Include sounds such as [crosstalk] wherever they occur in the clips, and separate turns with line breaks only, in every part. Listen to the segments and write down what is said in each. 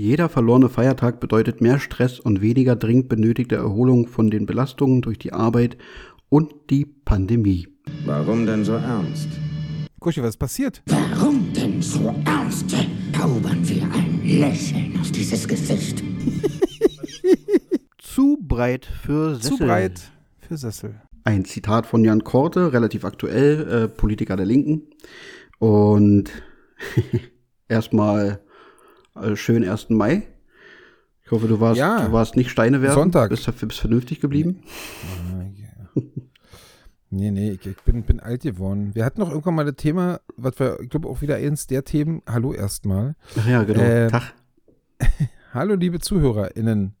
Jeder verlorene Feiertag bedeutet mehr Stress und weniger dringend benötigte Erholung von den Belastungen durch die Arbeit und die Pandemie.
Warum denn so ernst?
Kuschi, was ist passiert?
Warum denn so ernst? Zaubern wir ein Lächeln auf dieses Gesicht.
Zu breit für Sessel.
Zu breit für Sessel.
Ein Zitat von Jan Korte, relativ aktuell, äh, Politiker der Linken. Und [laughs] erstmal äh, schön 1. Mai. Ich hoffe, du warst,
Ja.
du warst nicht Steine werden.
Sonntag.
Bist, bist vernünftig geblieben. [laughs]
Nee, nee, ich, ich bin, bin alt geworden. Wir hatten noch irgendwann mal das Thema, was wir, ich glaube, auch wieder eins der Themen. Hallo erstmal.
Ach ja, genau.
Äh,
Tag. [laughs]
Hallo, liebe ZuhörerInnen.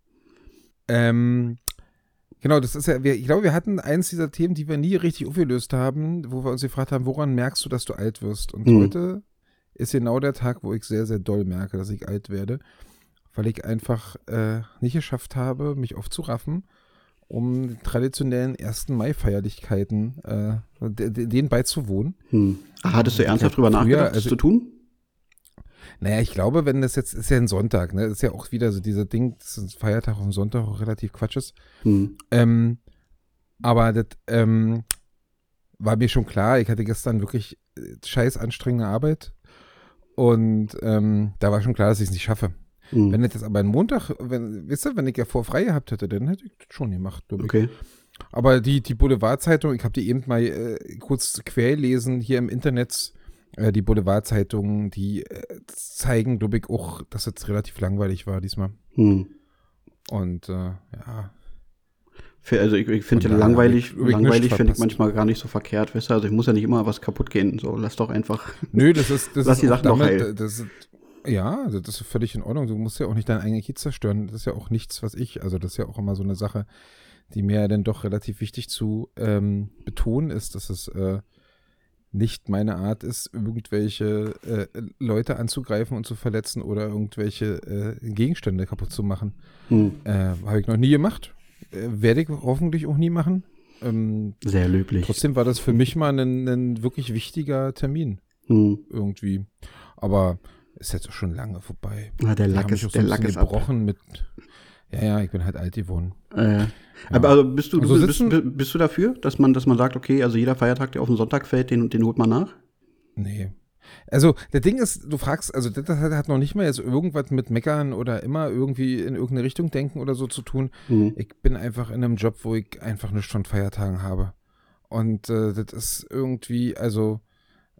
Ähm, genau, das ist ja, wir, ich glaube, wir hatten eins dieser Themen, die wir nie richtig aufgelöst haben, wo wir uns gefragt haben, woran merkst du, dass du alt wirst? Und
Hm.
heute ist genau der Tag, wo ich sehr, sehr doll merke, dass ich alt werde, weil ich einfach äh, nicht geschafft habe, mich aufzuraffen, um die traditionellen 1. Mai-Feierlichkeiten äh, de- de- denen beizuwohnen.
Hm. Ach, hattest du ernsthaft drüber
früher,
nachgedacht, das
also-
zu tun?
Naja, ich glaube, wenn das jetzt, ist ja ein Sonntag, ne? Ist ja auch wieder so dieser Ding, dass ein Feiertag auf dem Sonntag auch relativ Quatsch ist.
Hm.
Ähm, aber das ähm, war mir schon klar, ich hatte gestern wirklich äh, scheiß anstrengende Arbeit. Und ähm, da war schon klar, dass ich es nicht schaffe.
Hm.
Wenn das jetzt aber ein Montag, wenn, wisst ihr, wenn ich ja vor frei gehabt hätte, dann hätte ich das schon gemacht, glaub ich.
Okay.
Aber die, die Boulevardzeitung, ich habe die eben mal äh, kurz querlesen hier im Internet. Äh, die Boulevardzeitungen, die äh, zeigen, glaube ich, auch, dass es relativ langweilig war diesmal.
Hm.
Und äh, ja,
Also ich, ich finde ja langweilig,
ich-
langweilig finde ich manchmal gar nicht so verkehrt, weißt du? Also ich muss ja nicht immer was kaputt gehen. So, lass doch einfach. [laughs]
Nö, das ist, das
Lass
ist
die Sachen doch
damit,
heil.
das ist, ja, also das ist völlig in Ordnung. Du musst ja auch nicht deinen eigenen Kiez zerstören. Das ist ja auch nichts, was ich, also das ist ja auch immer so eine Sache, die mir ja dann doch relativ wichtig zu ähm, betonen ist, dass es äh, nicht meine Art ist, irgendwelche äh, Leute anzugreifen und zu verletzen oder irgendwelche äh, Gegenstände kaputt zu machen.
Hm.
Äh, Habe ich noch nie gemacht. Äh, werde ich hoffentlich auch nie machen. Ähm,
Sehr löblich.
trotzdem war das für mich mal ein, ein wirklich wichtiger Termin
Hm.
irgendwie. Aber ist jetzt auch schon lange vorbei.
Ah, der Lack ist, der Lack ist ab.
gebrochen mit. Ja, ja, ich bin halt alt geworden.
Äh, Aber also bist du,
Also
du bist, bist du dafür, dass man, dass man sagt, okay, also jeder Feiertag, der auf den Sonntag fällt, den, den holt man nach?
Nee. Also, der Ding ist, du fragst, also das hat, noch nicht mal jetzt irgendwas mit Meckern oder immer irgendwie in irgendeine Richtung denken oder so zu tun.
Hm.
Ich bin einfach in einem Job, wo ich einfach nichts von Feiertagen habe. Und äh, das ist irgendwie, also,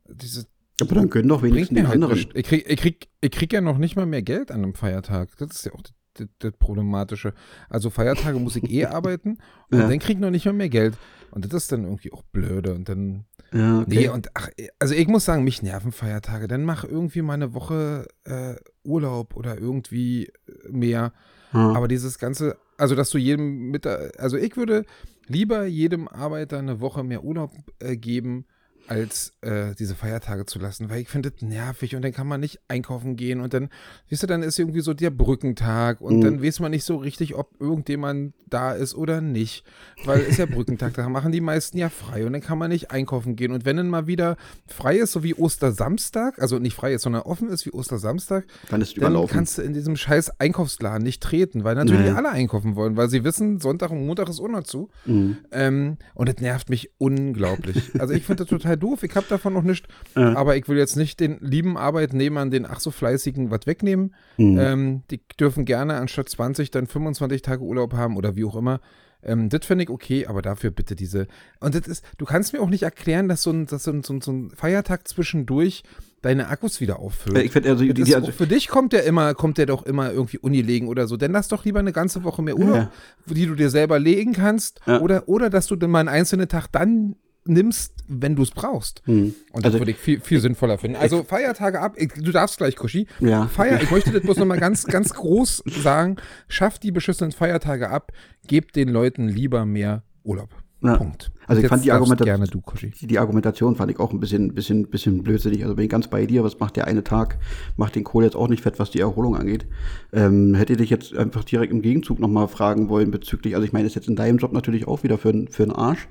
diese
Aber dann können doch wenigstens die
halt
anderen.
nichts. Ich krieg, ich, krieg, ich krieg ja noch nicht mal mehr Geld an einem Feiertag. Das ist ja auch das, das, das Problematische. Also Feiertage muss ich eh [laughs] arbeiten und
Ja.
dann krieg ich noch nicht mal mehr Geld. Und das ist dann irgendwie auch blöde. Und dann,
Ja, okay.
nee, und ach, also ich muss sagen, mich nerven Feiertage. Dann mach irgendwie mal eine Woche äh, Urlaub oder irgendwie mehr.
Ah.
Aber dieses ganze, also dass du jedem mit, also ich würde lieber jedem Arbeiter eine Woche mehr Urlaub äh, geben, als äh, diese Feiertage zu lassen, weil ich finde das nervig und dann kann man nicht einkaufen gehen und dann, weißt du, dann ist irgendwie so der Brückentag und
Mhm.
dann weiß man nicht so richtig, ob irgendjemand da ist oder nicht, weil ist ja Brückentag, [laughs] da machen die meisten ja frei und dann kann man nicht einkaufen gehen und wenn dann mal wieder frei ist, so wie Ostersamstag, also nicht frei ist, sondern offen ist wie Ostersamstag,
dann ist
dann kannst du in diesem scheiß Einkaufsladen nicht treten, weil natürlich
Nee.
alle einkaufen wollen, weil sie wissen, Sonntag und Montag ist auch noch zu.
Mhm.
Ähm, und das nervt mich unglaublich. Also ich finde das total doof, ich habe davon noch nichts,
Ja.
aber ich will jetzt nicht den lieben Arbeitnehmern, den ach so fleißigen, was wegnehmen.
Mhm.
Ähm, die dürfen gerne anstatt 20 dann 25 Tage Urlaub haben oder wie auch immer. Ähm, das finde ich okay, aber dafür bitte diese. Und das ist, du kannst mir auch nicht erklären, dass so ein, dass so ein, so ein, Feiertag zwischendurch deine Akkus wieder auffüllt.
Äh, ich also, die, die, also
für dich kommt der immer, kommt der doch immer irgendwie ungelegen oder so. Dann lass doch lieber eine ganze Woche mehr Urlaub,
Ja.
die du dir selber legen kannst.
Ja.
Oder, oder dass du dann mal einen einzelnen Tag dann nimmst, wenn du es brauchst.
Mhm.
Und das
Also-
würde ich viel, viel sinnvoller finden. Also Feiertage ab, ich, du darfst gleich, Kuschi.
Ja.
Feier, [laughs] ich möchte das bloß nochmal ganz, ganz groß sagen. Schafft die beschissenen Feiertage ab, gebt den Leuten lieber mehr Urlaub.
Ja.
Punkt.
Also ich
Jetzt
fand die Argumentation-
gerne du,
die, die Argumentation fand ich auch ein bisschen, bisschen, bisschen blödsinnig. Also bin ich ganz bei dir, was macht der eine Tag, macht den Kohl jetzt auch nicht fett, was die Erholung angeht. Ähm, hätte dich jetzt einfach direkt im Gegenzug nochmal fragen wollen bezüglich, also ich meine, ist jetzt in deinem Job natürlich auch wieder für, für einen Arsch.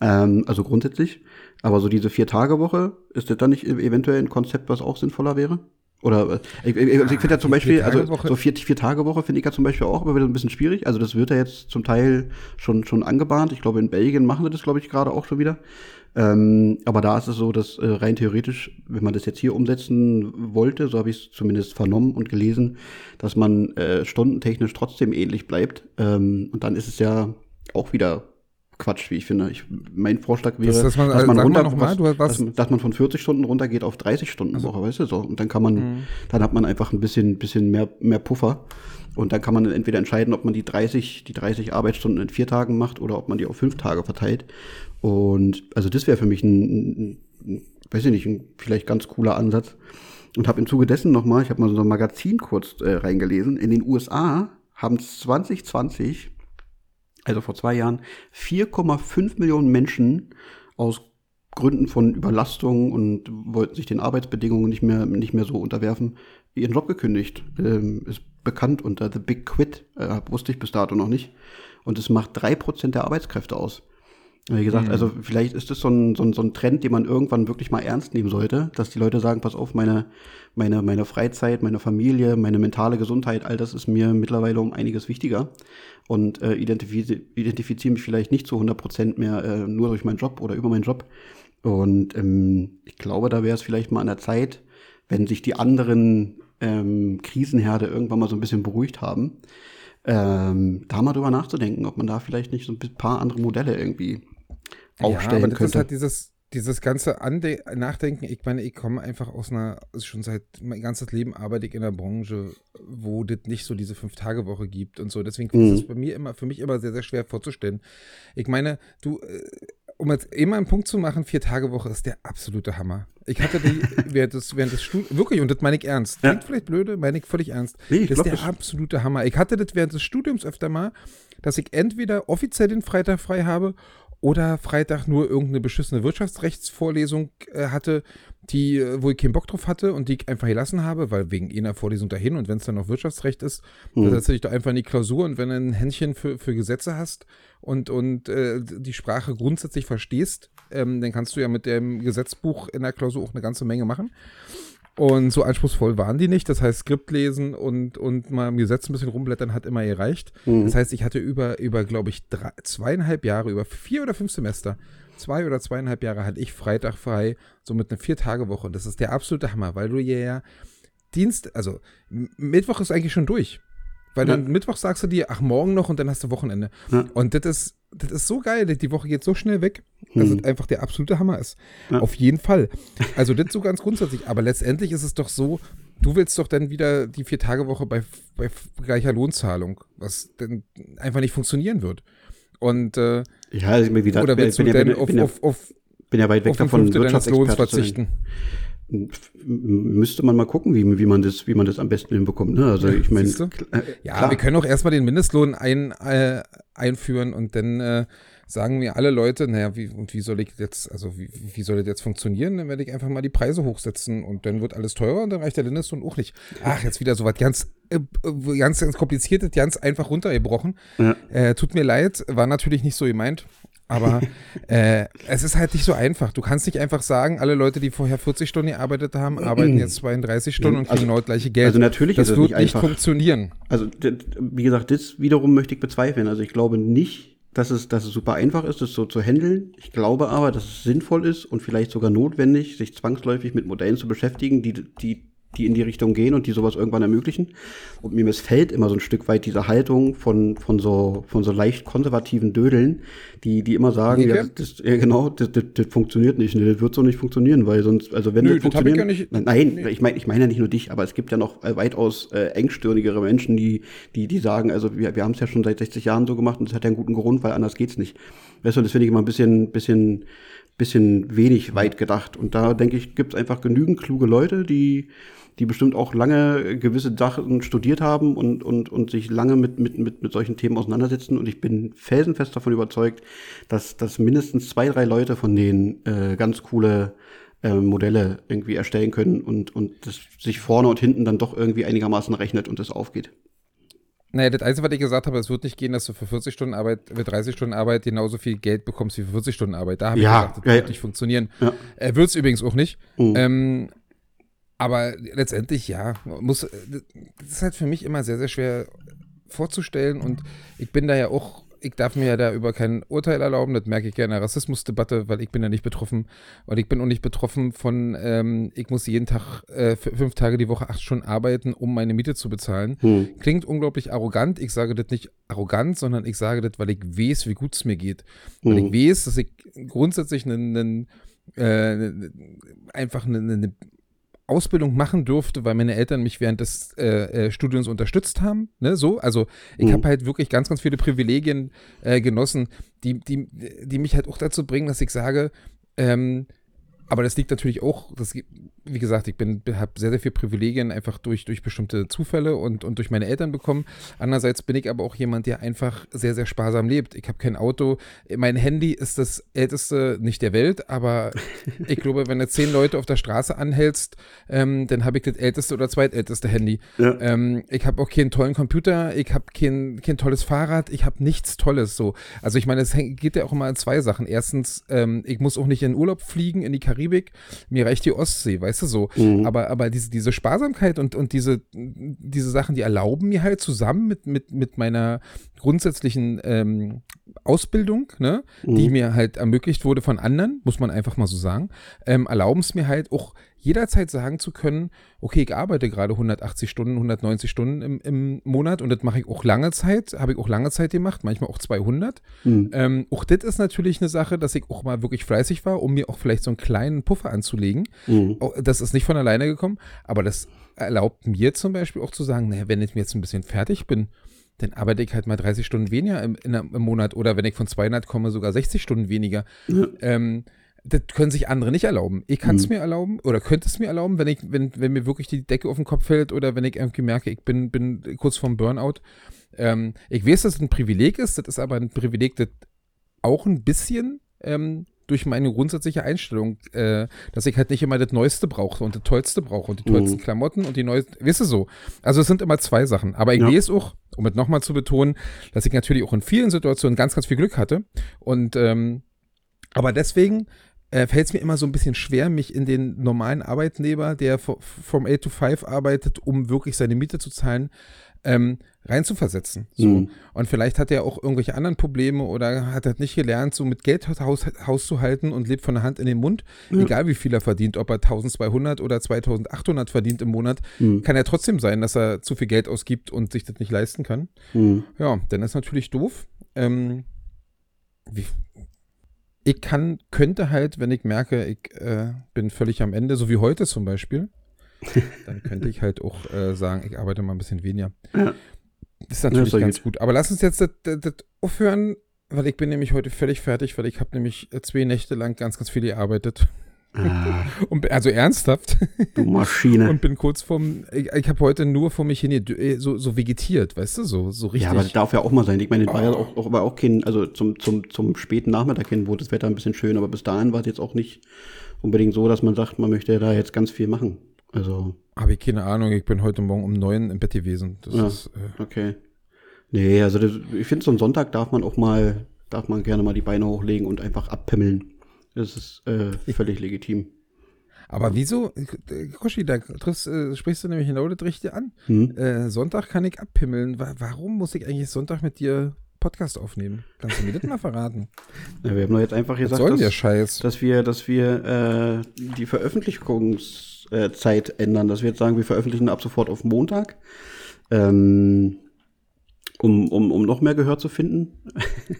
Ähm, also grundsätzlich. Aber so diese Vier-Tage-Woche, ist das dann nicht eventuell ein Konzept, was auch sinnvoller wäre? Oder äh, ich, ich, ich finde ja zum Beispiel, also so vier, vier Tage Woche finde ich ja zum Beispiel auch immer wieder ein bisschen schwierig. Also das wird ja jetzt zum Teil schon schon angebahnt. Ich glaube in Belgien machen sie das, glaube ich, gerade auch schon wieder. Ähm, aber da ist es so, dass äh, rein theoretisch, wenn man das jetzt hier umsetzen wollte, so habe ich es zumindest vernommen und gelesen, dass man äh, stundentechnisch trotzdem ähnlich bleibt. Ähm, und dann ist es ja auch wieder Quatsch, wie ich finde. Ich, mein Vorschlag wäre,
Das- dass man- also sag mal
runter,
mal,
was- dass, man- dass man von 40 Stunden runtergeht auf 30 Stunden Woche, weißt du so. Und dann kann man,
Mhm.
dann hat man einfach ein bisschen, bisschen mehr, mehr Puffer. Und dann kann man entweder entscheiden, ob man die 30, die 30 Arbeitsstunden in vier Tagen macht oder ob man die auf fünf Tage verteilt. Und also das wäre für mich ein, ein, ein, weiß ich nicht, ein vielleicht ganz cooler Ansatz. Und habe im Zuge dessen nochmal, ich habe mal so ein Magazin kurz äh, reingelesen, in den USA haben 2020, also vor zwei Jahren, 4,5 Millionen Menschen aus Gründen von Überlastung und wollten sich den Arbeitsbedingungen nicht mehr, nicht mehr so unterwerfen, ihren Job gekündigt. Ähm, ist bekannt unter The Big Quit, äh, wusste ich bis dato noch nicht. Und es macht drei Prozent der Arbeitskräfte aus. Wie gesagt, also vielleicht ist das so ein, so, ein, so ein Trend, den man irgendwann wirklich mal ernst nehmen sollte, dass die Leute sagen, pass auf, meine, meine, meine Freizeit, meine Familie, meine mentale Gesundheit, all das ist mir mittlerweile um einiges wichtiger und äh, identifiziere identifiziere mich vielleicht nicht zu 100 Prozent mehr äh, nur durch meinen Job oder über meinen Job. Und ähm, ich glaube, da wäre es vielleicht mal an der Zeit, wenn sich die anderen ähm, Krisenherde irgendwann mal so ein bisschen beruhigt haben, ähm, da mal drüber nachzudenken, ob man da vielleicht nicht so ein paar andere Modelle irgendwie aufstellen
ja, aber das
könnte.
ist halt dieses, dieses ganze Ande Nachdenken. Ich meine, ich komme einfach aus einer, also schon seit mein ganzes Leben arbeite ich in einer Branche, wo das nicht so diese Fünf-Tage-Woche gibt und so. Deswegen
Mhm.
ist es bei mir immer, für mich immer sehr, sehr schwer vorzustellen. Ich meine, du, äh, um jetzt immer einen Punkt zu machen, Vier-Tage-Woche ist der absolute Hammer. Ich hatte die [laughs] während des, während des Studiums, wirklich, und das meine ich ernst.
Ja.
Klingt vielleicht blöde, meine ich völlig ernst.
Nee, ich
das ist der
das-
absolute Hammer. Ich hatte das während des Studiums öfter mal, dass ich entweder offiziell den Freitag frei habe oder Freitag nur irgendeine beschissene Wirtschaftsrechtsvorlesung äh, hatte, die, äh, wo ich keinen Bock drauf hatte und die ich einfach gelassen habe, weil wegen einer Vorlesung dahin und wenn es dann noch Wirtschaftsrecht ist, dann setzt du dich doch einfach in die Klausur und wenn du ein Händchen für, für Gesetze hast und, und äh, die Sprache grundsätzlich verstehst, ähm, dann kannst du ja mit dem Gesetzbuch in der Klausur auch eine ganze Menge machen. Und so anspruchsvoll waren die nicht. Das heißt, Skript lesen und, und mal im Gesetz ein bisschen rumblättern hat immer gereicht.
Mhm.
Das heißt, ich hatte über, über glaube ich, drei, zweieinhalb Jahre, über vier oder fünf Semester, zwei oder zweieinhalb Jahre hatte ich Freitag frei, so mit einer Vier-Tage-Woche. Und das ist der absolute Hammer, weil du ja Dienst, also Mittwoch ist eigentlich schon durch. Weil
Ja.
dann Mittwoch sagst du dir, ach, morgen noch und dann hast du Wochenende.
Ja.
Und das ist, das ist so geil, die Woche geht so schnell weg, dass
Mhm.
es einfach der absolute Hammer ist.
Ja.
Auf jeden Fall. Also das so ganz grundsätzlich. Aber letztendlich ist es doch so, du willst doch dann wieder die Vier-Tage-Woche bei, bei gleicher Lohnzahlung, was dann einfach nicht funktionieren wird. Und äh,
Ja, also ich bin, wieder,
oder willst du
ja,
denn auf,
ja,
auf, auf,
bin ja weit weg
auf
davon,
Fünftel deines Lohns
Wirtschaftsexperte zu sein.
verzichten?
Müsste man mal gucken, wie, wie, man, das, wie man das am besten hinbekommt. Ne? Also ich meine, äh,
Ja,
klar.
wir können auch erstmal den Mindestlohn ein, äh, einführen und dann äh, sagen mir alle Leute, naja, wie, und wie soll ich jetzt, also wie, wie soll das jetzt funktionieren? Dann werde ich einfach mal die Preise hochsetzen und dann wird alles teurer und dann reicht der Mindestlohn auch nicht. Ach, jetzt wieder so was ganz, äh, äh, ganz, ganz kompliziertes, ganz einfach runtergebrochen.
Ja.
Äh, tut mir leid, war natürlich nicht so gemeint. Aber äh, es ist halt nicht so einfach. Du kannst nicht einfach sagen, alle Leute, die vorher 40 Stunden gearbeitet haben, arbeiten jetzt 32 Stunden und kriegen
Also-
genau das gleiche Geld.
also natürlich
das
ist es
wird
nicht
nicht
einfach.
funktionieren.
Also, wie gesagt, das wiederum möchte ich bezweifeln. Also, ich glaube nicht, dass es, dass es super einfach ist, das so zu handeln. Ich glaube aber, dass es sinnvoll ist und vielleicht sogar notwendig, sich zwangsläufig mit Modellen zu beschäftigen, die, die, die in die Richtung gehen und die sowas irgendwann ermöglichen. Und mir missfällt immer so ein Stück weit diese Haltung von, von so, von so leicht konservativen Dödeln, die, die immer sagen,
Nike?
ja, das, ja, genau, das, das, das funktioniert nicht, nee, das wird so nicht funktionieren, weil sonst, also wenn
Nö,
das funktionieren,
ja nicht-
Nein,
Nee.
ich meine, ich meine ja nicht nur dich, aber es gibt ja noch weitaus äh, engstirnigere Menschen, die, die, die sagen, also wir, wir haben es ja schon seit 60 Jahren so gemacht und es hat ja einen guten Grund, weil anders geht's nicht. Weißt du, das finde ich immer ein bisschen, bisschen, bisschen wenig weit gedacht. Und da denke ich, gibt es einfach genügend kluge Leute, die, die bestimmt auch lange gewisse Sachen studiert haben und, und, und sich lange mit, mit, mit, mit solchen Themen auseinandersetzen. Und ich bin felsenfest davon überzeugt, dass, dass mindestens zwei, drei Leute von denen äh, ganz coole äh, Modelle irgendwie erstellen können und, und das sich vorne und hinten dann doch irgendwie einigermaßen rechnet und es aufgeht.
Naja, das Einzige, was ich gesagt habe, es wird nicht gehen, dass du für 40 Stunden Arbeit, für 30 Stunden Arbeit genauso viel Geld bekommst wie für 40 Stunden Arbeit. Da habe ich
Ja,
gesagt, das
ja,
wird
ja.
nicht funktionieren.
Ja.
Äh, wird es übrigens auch nicht.
Mhm.
Ähm, aber letztendlich, ja, muss, das ist halt für mich immer sehr, sehr schwer vorzustellen und ich bin da ja auch ich darf mir ja da über kein Urteil erlauben, das merke ich gerne in der Rassismusdebatte, weil ich bin ja nicht betroffen. Und ich bin auch nicht betroffen von, ähm, ich muss jeden Tag äh, fünf Tage die Woche acht Stunden arbeiten, um meine Miete zu bezahlen. Hm. Klingt unglaublich arrogant. Ich sage das nicht arrogant, sondern ich sage das, weil ich weiß, wie gut es mir geht. Hm. Weil ich weiß, dass ich grundsätzlich einen, einen äh, einfach eine, eine Ausbildung machen durfte, weil meine Eltern mich während des äh, äh, Studiums unterstützt haben. Ne, so, also ich mhm. habe halt wirklich ganz, ganz viele Privilegien äh, genossen, die, die, die mich halt auch dazu bringen, dass ich sage, ähm, aber das liegt natürlich auch, das, wie gesagt, ich bin, habe sehr, sehr viele Privilegien einfach durch, durch bestimmte Zufälle und, und durch meine Eltern bekommen. Andererseits bin ich aber auch jemand, der einfach sehr, sehr sparsam lebt. Ich habe kein Auto. Mein Handy ist das älteste, nicht der Welt, aber [laughs] ich glaube, wenn du zehn Leute auf der Straße anhältst, ähm, dann habe ich das älteste oder zweitälteste Handy. Ja. Ähm, ich habe auch keinen tollen Computer, ich habe kein, kein tolles Fahrrad, ich habe nichts Tolles so. Also ich meine, es geht ja auch immer in zwei Sachen. Erstens, ähm, ich muss auch nicht in Urlaub fliegen, in die Karibik Karibik, mir reicht die Ostsee, weißt du so. Mhm. Aber, aber diese, diese Sparsamkeit und, und diese, diese Sachen, die erlauben mir halt zusammen mit, mit, mit meiner grundsätzlichen ähm, Ausbildung, ne, mhm. die mir halt ermöglicht wurde von anderen, muss man einfach mal so sagen, ähm, erlauben es mir halt auch jederzeit sagen zu können, okay, ich arbeite gerade 180 Stunden, 190 Stunden im, im Monat und das mache ich auch lange Zeit, habe ich auch lange Zeit gemacht, manchmal auch 200. Mhm. Ähm, auch das ist natürlich eine Sache, dass ich auch mal wirklich fleißig war, um mir auch vielleicht so einen kleinen Puffer anzulegen. Mhm. Das ist nicht von alleine gekommen, aber das erlaubt mir zum Beispiel auch zu sagen, naja, wenn ich mir jetzt ein bisschen fertig bin, dann arbeite ich halt mal 30 Stunden weniger im, im Monat oder wenn ich von 200 komme, sogar 60 Stunden weniger. Ja. Ähm, das können sich andere nicht erlauben. Ich kann es mhm. mir erlauben oder könnte es mir erlauben, wenn ich, wenn, wenn mir wirklich die Decke auf den Kopf fällt oder wenn ich irgendwie merke, ich bin, bin kurz vorm Burnout. Ähm, ich weiß, dass es ein Privileg ist, das ist aber ein Privileg, das auch ein bisschen ähm, durch meine grundsätzliche Einstellung, äh, dass ich halt nicht immer das Neueste brauche und das Tollste brauche und die tollsten mhm. Klamotten und die neuesten, weißt du so. Also es sind immer zwei Sachen. Aber ich ja. weiß auch, um es nochmal zu betonen, dass ich natürlich auch in vielen Situationen ganz, ganz viel Glück hatte. Und ähm, aber deswegen äh, fällt es mir immer so ein bisschen schwer, mich in den normalen Arbeitnehmer, der vom 8 to 5 arbeitet, um wirklich seine Miete zu zahlen, ähm, reinzuversetzen. So. Mhm. Und vielleicht hat er auch irgendwelche anderen Probleme oder hat er nicht gelernt, so mit Geld Haus, Haus zu halten und lebt von der Hand in den Mund. Mhm. Egal wie viel er verdient, ob er 1200 oder 2800 verdient im Monat, mhm. kann ja trotzdem sein, dass er zu viel Geld ausgibt und sich das nicht leisten kann. Mhm. Ja, dann ist natürlich doof. Ähm, wie, ich kann, könnte halt, wenn ich merke, ich äh, bin völlig am Ende, so wie heute zum Beispiel, [laughs] dann könnte ich halt auch äh, sagen, ich arbeite mal ein bisschen weniger. Ja. Das ist natürlich ja, ganz gut. gut. Aber lass uns jetzt das, das, das, aufhören, weil ich bin nämlich heute völlig fertig, weil ich habe nämlich äh, zwei Nächte lang ganz, ganz viel gearbeitet. Ah. [laughs] Und, also ernsthaft.
Du Maschine.
Und bin kurz vom, ich, ich habe heute nur vor mich hin äh, so, so vegetiert, weißt du, so, so richtig. Ja,
aber das darf ja auch mal sein. Ich meine, es war ja auch, auch, war auch kein, also zum, zum, zum späten Nachmittag hin wurde das Wetter ein bisschen schön, aber bis dahin war es jetzt auch nicht unbedingt so, dass man sagt, man möchte da jetzt ganz viel machen. Also.
Habe ich keine Ahnung, ich bin heute Morgen um neun im Bett gewesen. Das
ja,
ist,
äh, okay. Nee, also das, ich finde, so einen Sonntag darf man auch mal, darf man gerne mal die Beine hochlegen und einfach abpimmeln. Das ist äh, völlig legitim.
Aber wieso, Koshi, da triffst, äh, sprichst du nämlich genau das Richtige an. Hm? Äh, Sonntag kann ich abpimmeln. Warum muss ich eigentlich Sonntag mit dir Podcast aufnehmen? Kannst du mir das mal verraten? [laughs]
Ja, wir haben doch jetzt einfach gesagt,
dass,
dass, wir, dass wir äh, die Veröffentlichungszeit ändern, dass wir jetzt sagen, wir veröffentlichen ab sofort auf Montag. Ähm, um, um, um noch mehr Gehör zu finden.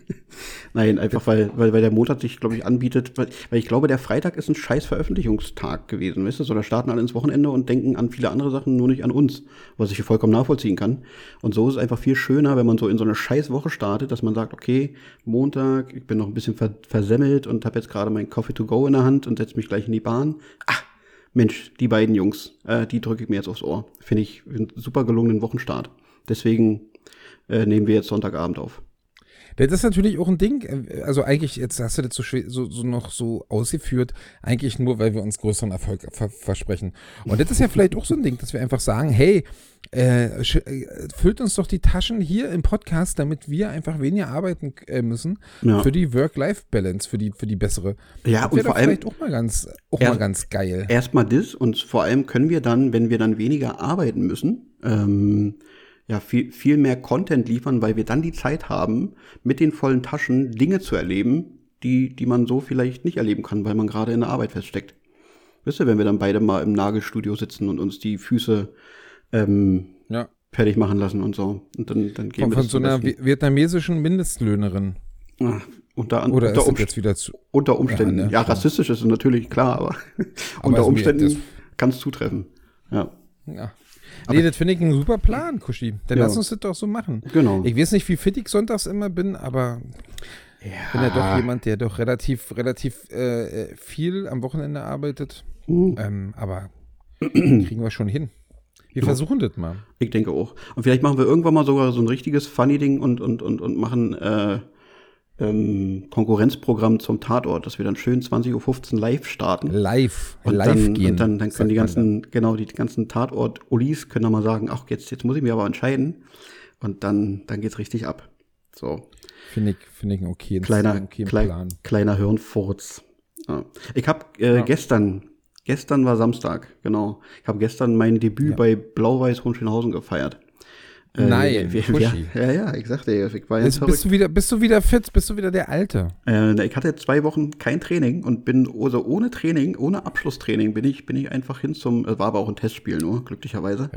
[laughs] Nein, einfach weil, weil, weil der Montag sich, glaube ich, anbietet, weil, weil ich glaube, der Freitag ist ein scheiß Veröffentlichungstag gewesen, weißt du? So, da starten alle ins Wochenende und denken an viele andere Sachen, nur nicht an uns, was ich vollkommen nachvollziehen kann. Und so ist es einfach viel schöner, wenn man so in so eine scheiß Woche startet, dass man sagt, okay, Montag, ich bin noch ein bisschen ver versemmelt und habe jetzt gerade mein Coffee to go in der Hand und setze mich gleich in die Bahn. Ah, Mensch, die beiden Jungs, äh, die drücke ich mir jetzt aufs Ohr. Finde ich einen super gelungenen Wochenstart. Deswegen äh, nehmen wir jetzt Sonntagabend auf.
Das ist natürlich auch ein Ding, äh, also eigentlich, jetzt hast du das so, so, so noch so ausgeführt, eigentlich nur, weil wir uns größeren Erfolg ver versprechen. Und das ist ja vielleicht auch so ein Ding, dass wir einfach sagen, hey, äh, äh, füllt uns doch die Taschen hier im Podcast, damit wir einfach weniger arbeiten äh, müssen
Ja.
für die Work-Life-Balance, für die, für die bessere.
Ja,
Das
und vor allem
vielleicht auch mal ganz, auch
Ja.
mal ganz geil.
erstmal das und vor allem können wir dann, wenn wir dann weniger arbeiten müssen, ähm, ja, viel, viel mehr Content liefern, weil wir dann die Zeit haben, mit den vollen Taschen Dinge zu erleben, die, die man so vielleicht nicht erleben kann, weil man gerade in der Arbeit feststeckt. Wisst ihr, wenn wir dann beide mal im Nagelstudio sitzen und uns die Füße ähm,
Ja.
fertig machen lassen und so. Und dann, dann gehen
Von,
wir
von so einer vietnamesischen Mindestlöhnerin.
Ah, unter,
Oder
unter, Umst
jetzt wieder zu.
unter Umständen.
Ja,
Ja,
ne?
rassistisch ist es natürlich klar, aber, [laughs]
Aber
unter Umständen kann es zutreffen. Ja.
Ja. Nee, das finde ich ein super Plan, Kuschi. Dann
Ja.
lass uns das doch so machen.
Genau.
Ich weiß nicht, wie fit ich sonntags immer bin, aber ich bin ja doch jemand, der doch relativ, relativ äh, äh, viel am Wochenende arbeitet.
Hm.
Ähm, aber [clears throat] kriegen wir schon hin. Wir versuchen das mal.
Ich denke auch. Und vielleicht machen wir irgendwann mal sogar so ein richtiges Funny-Ding und, und, und, und machen äh, ähm, Konkurrenzprogramm zum Tatort, dass wir dann schön 20.15 Uhr live starten.
Live,
Und
live
dann,
gehen.
Und dann, dann können die ganzen, genau, die ganzen Tatort-Ulis können dann mal sagen, ach, jetzt, jetzt muss ich mich aber entscheiden. Und dann, dann geht's richtig ab. So.
Finde ich, finde ich einen okayen,
Kleiner,
einen okayen
klei
Plan.
kleiner Hirnfurz. Ja. Ich habe äh,
Ja.
gestern, gestern war Samstag, genau. Ich habe gestern mein Debüt
Ja.
bei Blau-Weiß Hohenschönhausen gefeiert. Äh,
Nein,
wir, wir,
Kuschi.
ja, ja, ich sagte ja, ich war ja
Bist, bist, du wieder, bist du wieder fit? Bist du wieder der Alte?
äh, ich hatte zwei Wochen kein Training und bin also ohne Training, ohne Abschlusstraining bin ich bin ich einfach hin zum äh, war aber auch ein Testspiel nur glücklicherweise.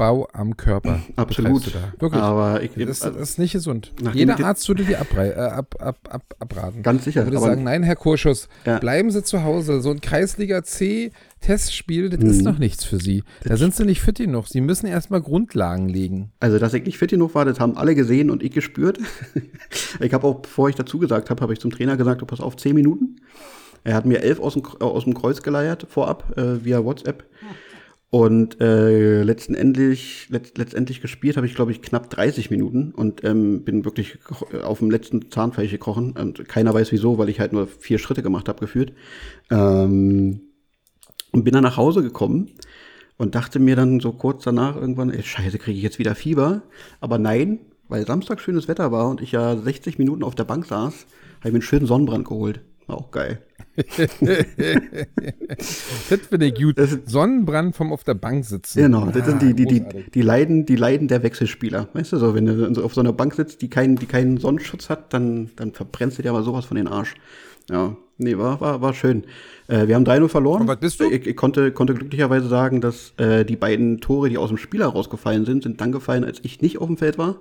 Raubbau am Körper. [laughs]
Absolut.
Wirklich.
Aber ich
Das, das ist nicht gesund. Jeder Arzt würde dir abrei- äh, ab, ab, ab, abraten.
Ganz sicher,
Er würde
aber-
sagen, nein, Herr Kurschus,
Ja.
bleiben Sie zu Hause. So ein Kreisliga C Testspiel, das
Mhm.
ist noch nichts für Sie. Da sind Sie nicht fit genug. Sie müssen erstmal Grundlagen legen.
Also, dass ich nicht fit genug war, das haben alle gesehen und ich gespürt. [laughs] ich habe auch, bevor ich dazu gesagt habe, habe ich zum Trainer gesagt, du pass auf, zehn Minuten. Er hat mir elf aus dem, aus dem Kreuz geleiert vorab äh, via WhatsApp. Und äh, letztendlich, letzt, letztendlich gespielt habe ich, glaube ich, knapp 30 Minuten und ähm, bin wirklich auf dem letzten Zahnfleisch gekrochen. Und keiner weiß wieso, weil ich halt nur vier Schritte gemacht habe, geführt. Ähm, und bin dann nach Hause gekommen und dachte mir dann so kurz danach irgendwann, ey, scheiße, kriege ich jetzt wieder Fieber? Aber nein, weil Samstag schönes Wetter war und ich ja 60 Minuten auf der Bank saß, habe ich mir einen schönen Sonnenbrand geholt. Auch geil. [laughs]
Das finde ich gut.
Das
Sonnenbrand vom auf der Bank sitzen.
Genau, das sind die, die, die,
großartig.
die Leiden, die Leiden der Wechselspieler. Weißt du so, wenn du auf so einer Bank sitzt, die keinen, die keinen Sonnenschutz hat, dann, dann verbrennst du dir aber sowas von den Arsch. Ja, nee, war, war, war schön. Äh, wir haben 3-0 verloren.
Und was bist du?
Ich, ich konnte, konnte glücklicherweise sagen, dass äh, die beiden Tore, die aus dem Spiel herausgefallen sind, sind dann gefallen, als ich nicht auf dem Feld war.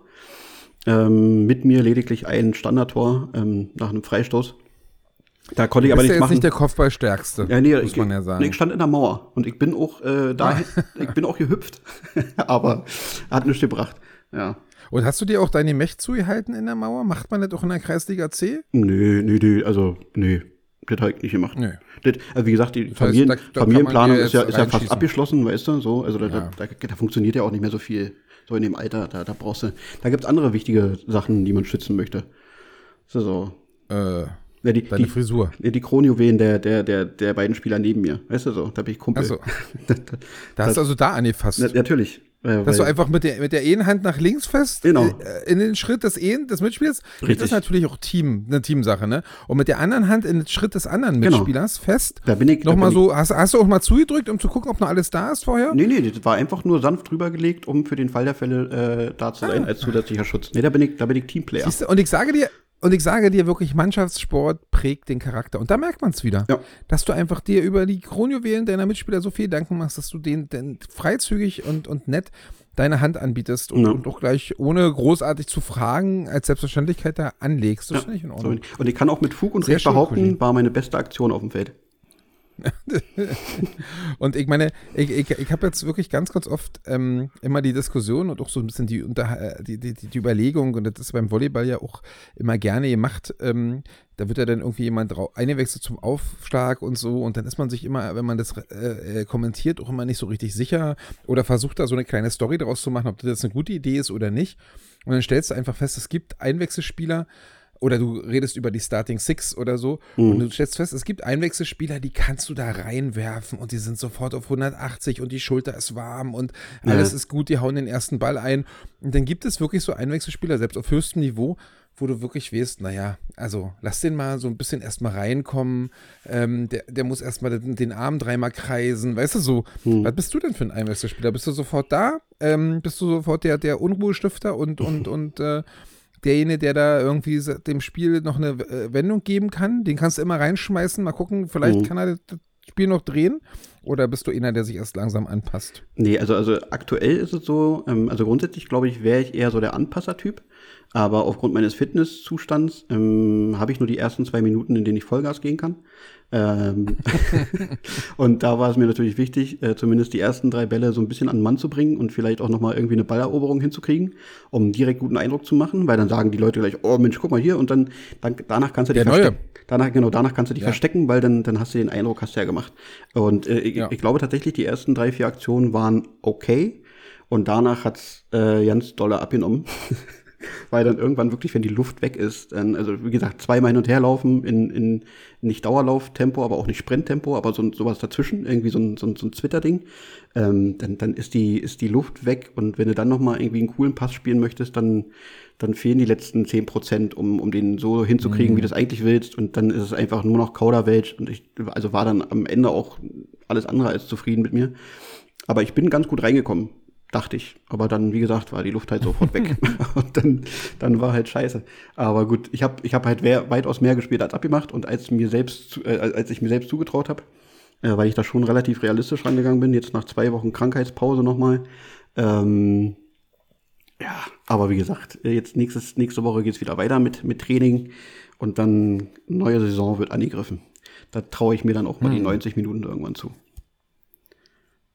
Ähm, mit mir lediglich ein Standardtor ähm, nach einem Freistoß. Da konnte ich aber
Bist
nichts
ja jetzt
machen.
nicht der Kopfballstärkste,
Ja, nee,
muss
ich,
man ja sagen.
Nee, ich stand in der Mauer und ich bin auch äh, da, [laughs] ich bin auch gehüpft, [laughs] aber hat nichts gebracht. Ja.
Und hast du dir auch deine Mech zugehalten in der Mauer? Macht man das auch in der Kreisliga C?
Nö, nö, nö, also, nö. Das habe ich nicht gemacht.
Nö.
Das, also wie gesagt, die
heißt,
Familien,
da- da
Familienplanung ist ja, ist ja fast abgeschlossen, weißt du, so. Also da,
Ja.
da, da, funktioniert ja auch nicht mehr so viel. So in dem Alter, da, da brauchst du, da gibt's andere wichtige Sachen, die man schützen möchte. So, so.
Äh,
Ja, die,
deine
die,
Frisur.
die, Kronjuwelen der, der, der, der beiden Spieler neben mir. Weißt du so, da bin ich Kumpel.
Ach so. [laughs] Da hast du also da angefasst.
Na, natürlich. Äh,
Dass du einfach mit der, mit der einen Hand nach links fest
Genau.
äh, in den Schritt des einen des Mitspielers. Das
Richtig.
ist natürlich auch Team, eine Teamsache, ne? Und mit der anderen Hand in den Schritt des anderen
Genau.
Mitspielers fest.
Da bin ich- da
Nochmal so, hast, hast du auch mal zugedrückt, um zu gucken, ob noch alles da ist vorher?
Nee, nee, das war einfach nur sanft drüber gelegt, um für den Fall der Fälle äh, da zu sein als zusätzlicher Schutz. Nee, da bin ich, da bin ich Teamplayer.
Siehst du? Und ich sage dir, und ich sage dir wirklich, Mannschaftssport prägt den Charakter. Und da merkt man es wieder.
Ja.
Dass du einfach dir über die Kronjuwelen deiner Mitspieler so viel Gedanken machst, dass du denen, denen freizügig und, und nett deine Hand anbietest und,
Ja.
und auch gleich ohne großartig zu fragen als Selbstverständlichkeit da anlegst. Das finde ich in Ordnung.
und ich kann auch mit Fug und Recht behaupten, war meine beste Aktion auf dem Feld. [laughs]
und ich meine, ich, ich, ich habe jetzt wirklich ganz, ganz oft ähm, immer die Diskussion und auch so ein bisschen die, Unter die, die, die Überlegung, und das ist beim Volleyball ja auch immer gerne gemacht, ähm, da wird ja dann irgendwie jemand eingewechselt zum Aufschlag und so und dann ist man sich immer, wenn man das äh, äh, kommentiert, auch immer nicht so richtig sicher oder versucht da so eine kleine Story daraus zu machen, ob das eine gute Idee ist oder nicht. Und dann stellst du einfach fest, es gibt Einwechselspieler, oder du redest über die Starting Six oder so mhm. und du stellst fest, es gibt Einwechselspieler, die kannst du da reinwerfen und die sind sofort auf 180 und die Schulter ist warm und alles ja. ist gut, die hauen den ersten Ball ein. Und dann gibt es wirklich so Einwechselspieler, selbst auf höchstem Niveau, wo du wirklich weißt, naja, also lass den mal so ein bisschen erstmal reinkommen, ähm, der, der muss erstmal den, den Arm dreimal kreisen, weißt du so. Hm. Was bist du denn für ein Einwechselspieler? Bist du sofort da? Ähm, bist du sofort der, der Unruhestifter und, und, [laughs] und äh, derjenige, der da irgendwie dem Spiel noch eine äh, Wendung geben kann? Den kannst du immer reinschmeißen, mal gucken, vielleicht hm. kann er das Spiel noch drehen? Oder bist du einer, der sich erst langsam anpasst?
Nee, also, also aktuell ist es so, ähm, also grundsätzlich glaube ich, wäre ich eher so der Anpassertyp. Aber aufgrund meines Fitnesszustands ähm, habe ich nur die ersten zwei Minuten, in denen ich Vollgas gehen kann. Ähm [laughs] [laughs] und da war es mir natürlich wichtig, äh, zumindest die ersten drei Bälle so ein bisschen an den Mann zu bringen und vielleicht auch nochmal irgendwie eine Balleroberung hinzukriegen, um direkt guten Eindruck zu machen, weil dann sagen die Leute gleich, oh Mensch, guck mal hier und dann, dann danach kannst du dich verstecken. Danach, genau, danach kannst du dich ja. verstecken, weil dann, dann hast du den Eindruck, hast du ja gemacht. Und äh, ich, ja. ich glaube tatsächlich, die ersten drei, vier Aktionen waren okay. Und danach hat's äh, ganz dolle abgenommen. [laughs] weil dann irgendwann wirklich, wenn die Luft weg ist, dann, also wie gesagt, zweimal hin und her laufen in, in nicht Dauerlauftempo, aber auch nicht Sprinttempo, aber so sowas dazwischen, irgendwie so ein, so ein, so ein Zwitterding, ähm, dann, dann ist die, ist die Luft weg und wenn du dann nochmal irgendwie einen coolen Pass spielen möchtest, dann, dann fehlen die letzten zehn Prozent, um, um den so hinzukriegen, mhm. wie du es eigentlich willst und dann ist es einfach nur noch Kauderwelsch und ich, also war dann am Ende auch alles andere als zufrieden mit mir. Aber ich bin ganz gut reingekommen dachte ich. Aber dann, wie gesagt, war die Luft halt sofort weg. [laughs] [laughs] und dann, dann war halt scheiße. Aber gut, ich habe ich hab halt wer, weitaus mehr gespielt als abgemacht und als mir selbst, äh, als ich mir selbst zugetraut habe, äh, weil ich da schon relativ realistisch rangegangen bin, jetzt nach zwei Wochen Krankheitspause nochmal. Ähm, ja, aber wie gesagt, jetzt nächstes, nächste Woche geht's wieder weiter mit, mit Training und dann neue Saison wird angegriffen. Da traue ich mir dann auch mal hm. die 90 Minuten irgendwann zu.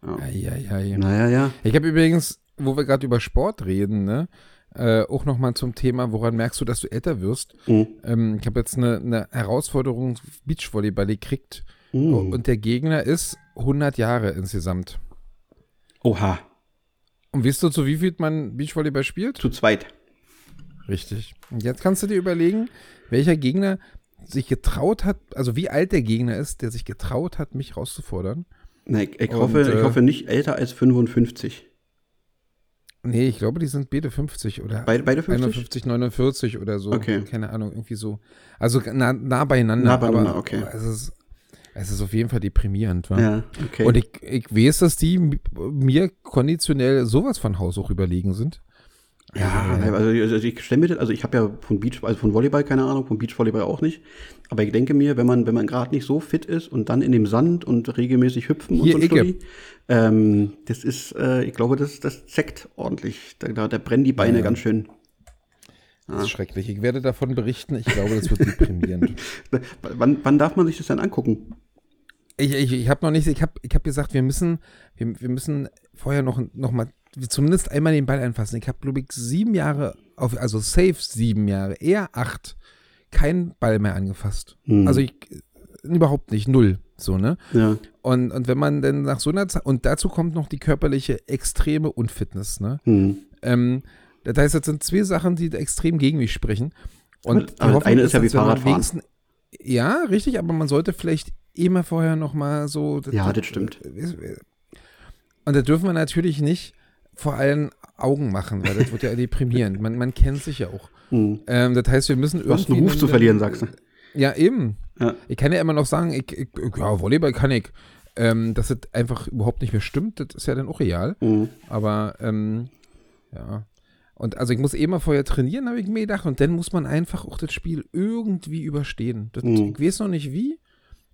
Ja. Ja, ja, ja.
Naja, ja.
Ich habe übrigens, wo wir gerade über Sport reden, ne, äh, auch nochmal zum Thema, woran merkst du, dass du älter wirst? Mhm. Ähm, ich habe jetzt eine, eine Herausforderung Beachvolleyball gekriegt mhm. und der Gegner ist 100 Jahre insgesamt.
Oha.
Und weißt du, zu wie viel man Beachvolleyball spielt?
Zu zweit.
Richtig. Und jetzt kannst du dir überlegen, welcher Gegner sich getraut hat, also wie alt der Gegner ist, der sich getraut hat, mich rauszufordern.
Nee, ich, ich hoffe, äh, ich hoffe nicht älter als 55.
Nee, ich glaube, die sind beide 50 oder
beide, beide 50?
51, 49 oder so.
Okay.
Keine Ahnung, irgendwie so. Also nah, nah beieinander.
Nah beieinander, aber, okay.
Es ist, es ist auf jeden Fall deprimierend. Wa?
Ja, okay.
Und ich, ich weiß, dass die mir konditionell sowas von Haus auch überlegen sind.
Ja, also, also ich stelle mir das, also ich habe ja von Beach, also von Volleyball keine Ahnung, von Beachvolleyball auch nicht. Aber ich denke mir, wenn man, wenn man gerade nicht so fit ist und dann in dem Sand und regelmäßig hüpfen
Hier,
und so Studi, ähm, das ist, äh, ich glaube, das, das zeckt ordentlich. Da, da, da brennen die Beine ja. ganz schön.
Das ist schrecklich. Ich werde davon berichten. Ich glaube, das wird deprimierend. [laughs]
wann, wann darf man sich das dann angucken?
Ich, ich, ich habe noch nicht, ich habe ich hab gesagt, wir müssen, wir, wir müssen vorher noch, noch mal zumindest einmal den Ball anfassen. Ich habe, glaube ich, sieben Jahre, auf, also safe sieben Jahre, eher acht, keinen Ball mehr angefasst. Mhm. Also ich, überhaupt nicht, null. So, ne?
Ja.
Und, und wenn man dann nach so einer Zeit, und dazu kommt noch die körperliche extreme Unfitness, ne?
Mhm.
Ähm, das heißt, das sind zwei Sachen, die extrem gegen mich sprechen. Und
aber das eine ist ja wie Fahrradfahren.
Ja, richtig, aber man sollte vielleicht immer vorher noch mal so.
Ja, das stimmt.
Und da dürfen wir natürlich nicht vor allen Augen machen, weil das wird ja [laughs] deprimierend. Man, man kennt sich ja auch.
Hm.
Ähm, das heißt, wir müssen irgendwie.
Du hast einen Ruf zu verlieren, sagst du.
Ja, eben.
Ja.
Ich kann ja immer noch sagen, ich, ich, ja, Volleyball kann ich. Ähm, dass das einfach überhaupt nicht mehr stimmt, das ist ja dann auch real.
Mhm.
Aber ähm, ja. Und also ich muss eh mal vorher trainieren, habe ich mir gedacht. Und dann muss man einfach auch das Spiel irgendwie überstehen. Das,
mhm.
Ich weiß noch nicht wie,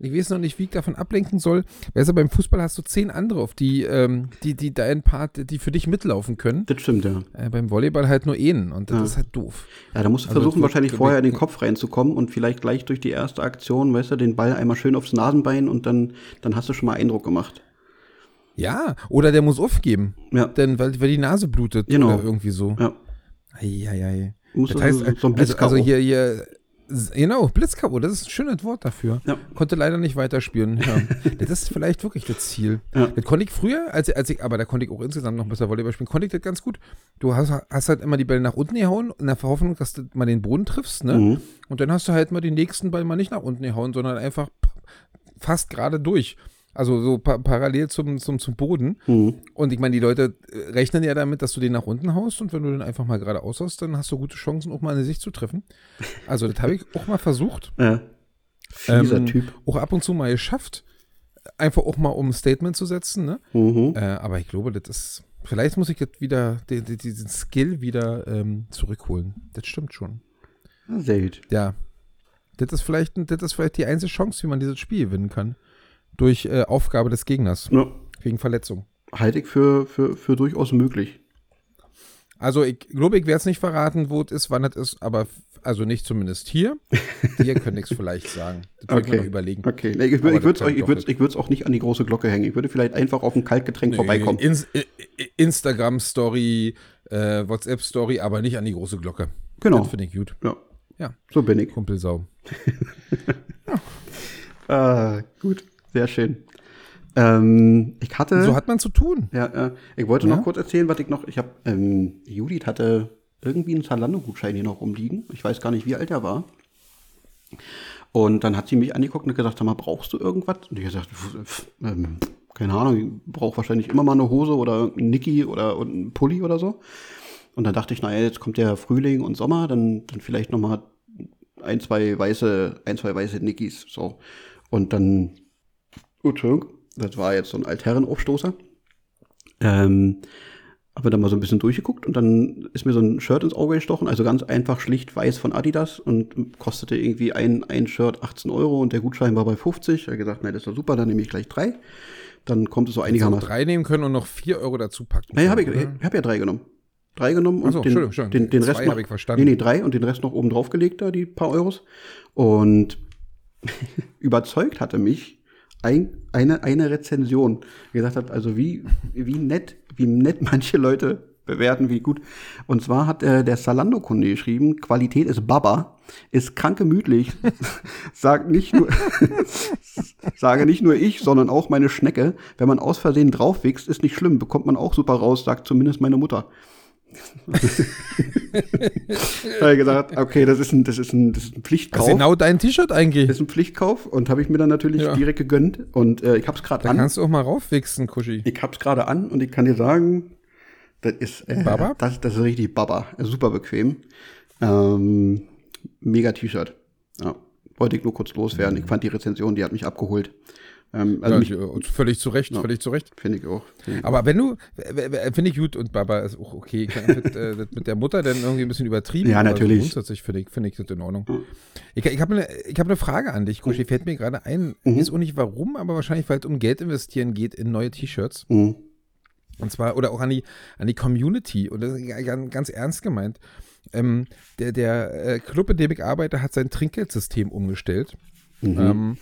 Ich weiß noch nicht, wie ich davon ablenken soll. Weißt du, beim Fußball hast du zehn andere, auf die, ähm, die, die deinen Part, die für dich mitlaufen können.
Das stimmt, ja.
Äh, beim Volleyball halt nur einen und das
Ja.
ist halt doof.
Ja, da musst du
Also
versuchen, wahrscheinlich vorher in den Kopf reinzukommen und vielleicht gleich durch die erste Aktion, weißt du, den Ball einmal schön aufs Nasenbein und dann, dann hast du schon mal Eindruck gemacht.
Ja, oder der muss aufgeben,
Ja.
denn weil, weil die Nase blutet
Genau.
oder irgendwie so.
Ja.
Eieiei.
Musst
Das
du
heißt,
so- so ein
also, also hier, hier, genau, Blitzkabo, das ist ein schönes Wort dafür.
Ja.
Konnte leider nicht weiterspielen. Ja. [laughs] das ist vielleicht wirklich das Ziel.
Ja.
Das konnte ich früher, als, als ich, aber da konnte ich auch insgesamt noch besser Volleyball spielen, konnte ich das ganz gut. Du hast, hast halt immer die Bälle nach unten gehauen, in der Hoffnung, dass du mal den Boden triffst, ne?
Mhm.
Und dann hast du halt mal den nächsten Ball mal nicht nach unten gehauen, sondern einfach fast gerade durch. Also so pa parallel zum, zum, zum Boden.
Mhm.
Und ich meine, die Leute äh, rechnen ja damit, dass du den nach unten haust und wenn du den einfach mal geradeaus hast, dann hast du gute Chancen, auch mal eine Sicht zu treffen. Also das habe ich auch mal versucht.
Ja. Fieser
Ähm,
Typ.
Auch ab und zu mal geschafft. Einfach auch mal um ein Statement zu setzen, ne?
Mhm.
Äh, aber ich glaube, das ist. Vielleicht muss ich jetzt wieder den, den, diesen Skill wieder ähm, zurückholen. Das stimmt schon.
Sehr gut.
Ja. Das ist vielleicht, das ist vielleicht die einzige Chance, wie man dieses Spiel gewinnen kann. Durch äh, Aufgabe des Gegners.
Ja.
Wegen Verletzung.
Halte ich für, für, für durchaus möglich.
Also ich glaube, ich werde es nicht verraten, wo es ist, wann es ist, aber also nicht zumindest hier. Dir könnte ich es vielleicht sagen. Das ich mir noch überlegen.
Okay. Nee, ich
Aber
würde es ich ich auch nicht an die große Glocke hängen. Ich würde vielleicht einfach auf ein Kaltgetränk vorbeikommen.
Ins, I- I- Instagram-Story, äh, WhatsApp-Story, aber nicht an die große Glocke.
Genau.
Das finde ich gut.
Ja.
Ja.
So bin ich.
Kumpelsau. [laughs]
Ah, gut. Sehr schön. Ähm, ich hatte.
So hat man zu tun.
Ja, äh, ich wollte
Ja?
noch kurz erzählen, was ich noch. Ich habe, ähm, Judith hatte irgendwie einen Zalando-Gutschein hier noch rumliegen. Ich weiß gar nicht, wie alt er war. Und dann hat sie mich angeguckt und gesagt, sag mal, brauchst du irgendwas? Und ich gesagt, pf, ähm, keine Ahnung, ich brauche wahrscheinlich immer mal eine Hose oder irgendein Nicky oder einen Pulli oder so. Und dann dachte ich, naja, jetzt kommt der Frühling und Sommer, dann, dann vielleicht noch mal ein, zwei weiße, ein, zwei weiße Nickys. So. Und dann, Entschuldigung, das war jetzt so ein Altherrenaufstoßer. Ähm, habe dann mal so ein bisschen durchgeguckt und dann ist mir so ein Shirt ins Auge gestochen, also ganz einfach schlicht weiß von Adidas und kostete irgendwie ein, ein Shirt 18 Euro und der Gutschein war bei 50. Ich habe gesagt, nein, das ist doch super, dann nehme ich gleich drei. Dann kommt es so einigermaßen.
drei nehmen können und noch vier Euro dazu packen.
Naja, habe ich, ich hab ja drei genommen. Drei genommen und
so,
den,
Entschuldigung, Entschuldigung.
den, den Rest
habe ich verstanden.
Nee, nee, drei und den Rest noch oben drauf gelegt, da die paar Euros. Und [laughs] überzeugt hatte mich ein, eine, eine Rezension, gesagt hat, also wie, wie nett, wie nett [laughs] manche Leute bewerten, wie gut. Und zwar hat äh, der Salando-Kunde geschrieben, Qualität ist Baba, ist krank gemütlich, [laughs] sagt nicht nur, [laughs] sage nicht nur ich, sondern auch meine Schnecke. Wenn man aus Versehen draufwächst, ist nicht schlimm, bekommt man auch super raus, sagt zumindest meine Mutter. Habe ich gesagt, okay, das ist ein, das ist ein, das ist ein
Das
Pflichtkauf.
ist genau dein T-Shirt eigentlich.
Das ist ein Pflichtkauf und habe ich mir dann natürlich
Ja.
direkt gegönnt und äh, ich habe es gerade
Da
an.
kannst du auch mal raufwichsen, Kuschi.
Ich hab's gerade an und ich kann dir sagen, das ist äh,
Baba?
Das, das ist richtig Baba, super bequem. Ähm, mega T-Shirt. Ja, wollte ich nur kurz loswerden. Ich fand die Rezension, die hat mich abgeholt. Ähm, also
Ja,
mich,
äh, völlig zu Recht, völlig zu Recht.
finde ich auch. Find ich
Aber wenn du, finde ich gut und Baba ist auch okay. Ich mit, äh, [laughs] mit der Mutter dann irgendwie ein bisschen übertrieben.
Ja, natürlich.
So grundsätzlich finde ich, finde ich das in Ordnung. Ich, ich habe eine, hab eine Frage an dich, Kuschi. Fällt mir gerade ein. Ich weiß auch nicht warum, aber wahrscheinlich, weil es um Geld investieren geht in neue T-Shirts.
Mhm.
Und zwar, oder auch an die, an die Community. Und das ist ganz, ganz ernst gemeint. Ähm, der der äh, Club, in dem ich arbeite, hat sein Trinkgeldsystem umgestellt.
Mhm.
Ähm,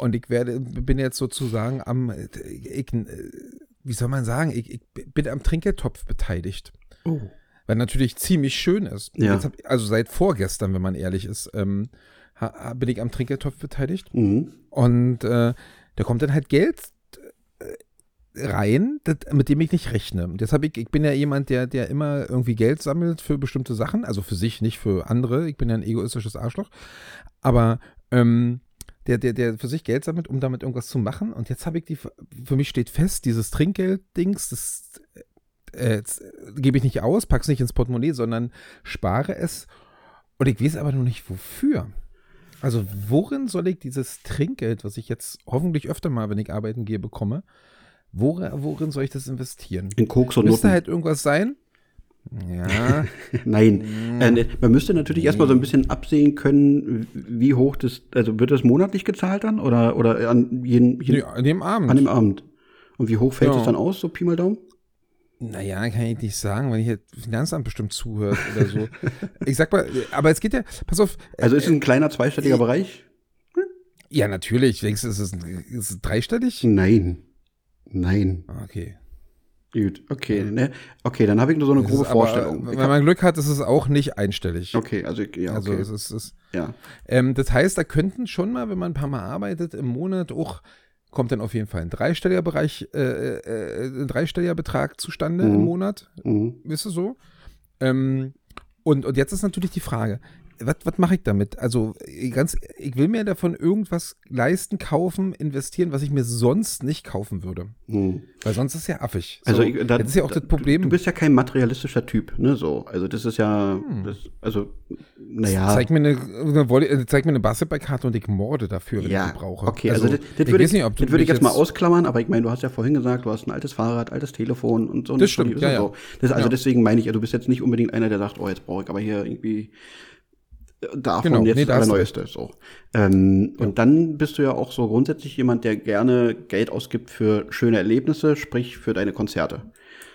und ich werde, bin jetzt sozusagen am, ich, wie soll man sagen, ich, ich bin am Trinkgeldtopf beteiligt.
Oh.
Weil natürlich ziemlich schön ist.
Ja.
Hab, also seit vorgestern, wenn man ehrlich ist, ähm, ha, bin ich am Trinkgeldtopf beteiligt.
Mhm.
Und äh, da kommt dann halt Geld äh, rein, das, mit dem ich nicht rechne. Und hab ich, ich bin ja jemand, der, der immer irgendwie Geld sammelt für bestimmte Sachen, also für sich, nicht für andere. Ich bin ja ein egoistisches Arschloch. Aber ähm, der, der, der für sich Geld sammelt, um damit irgendwas zu machen. Und jetzt habe ich die, für mich steht fest, dieses Trinkgeld-Dings, das äh, äh, gebe ich nicht aus, pack's nicht ins Portemonnaie, sondern spare es. Und ich weiß aber noch nicht wofür. Also worin soll ich dieses Trinkgeld, was ich jetzt hoffentlich öfter mal, wenn ich arbeiten gehe, bekomme, worin, worin soll ich das investieren?
In Koks und
Müsste
Noten.
halt irgendwas sein. Ja, [laughs]
Nein.
Mm.
Äh, ne, man müsste natürlich erstmal so ein bisschen absehen können, wie hoch das, also wird das monatlich gezahlt dann oder, oder an, jeden, jeden,
Nee, an dem Abend.
an dem Abend? Und wie hoch fällt
Ja.
es dann aus, so Pi mal Daumen?
Naja, kann ich nicht sagen, wenn hier Finanzamt bestimmt zuhört oder so. [laughs] ich sag mal, aber es geht ja, pass auf. äh,
Also ist es ein kleiner zweistelliger
äh,
Bereich?
Ja, natürlich. Denkst du, ist es, ist es dreistellig?
Nein. Nein.
Ah, Okay.
Gut, okay, ne? Okay, dann habe ich nur so eine
Es
grobe
ist aber,
Vorstellung. Ich
Wenn man Glück hat, ist es auch nicht einstellig.
okay, also ja,
Also
okay.
es ist, es ist
ja.
ähm, das heißt, da könnten schon mal, wenn man ein paar Mal arbeitet, im Monat auch kommt dann auf jeden Fall ein dreistelliger Bereich, äh, äh, ein dreistelliger Betrag zustande
Mhm.
im Monat.
Mhm.
Wisst ihr so? Ähm, und, und jetzt ist natürlich die Frage, was, was mache ich damit? Also äh, ganz, ich will mir davon irgendwas leisten, kaufen, investieren, was ich mir sonst nicht kaufen würde.
Mhm.
Weil sonst ist ja affig.
Also
so,
ich, da,
das ist ja auch
da,
das Problem.
Du, bist ja kein materialistischer Typ, ne? So, also das ist ja, das, also naja.
Zeig mir eine, eine, äh, zeig mir eine Basketballkarte und ich morde dafür, wenn
ja,
ich die brauche.
okay, also, das, das
ich
würde ich,
nicht,
das würde ich jetzt mal ausklammern, aber ich meine, du hast ja vorhin gesagt, du hast ein altes Fahrrad, altes Telefon und so.
Das stimmt, ja,
so.
ja.
Das, also deswegen meine ich, ja, du bist jetzt nicht unbedingt einer, der sagt, oh, jetzt brauche ich aber hier irgendwie davon
Genau,
jetzt
nee,
das Allerneueste. So. Ähm, Und dann bist du ja auch so grundsätzlich jemand, der gerne Geld ausgibt für schöne Erlebnisse, sprich für deine Konzerte.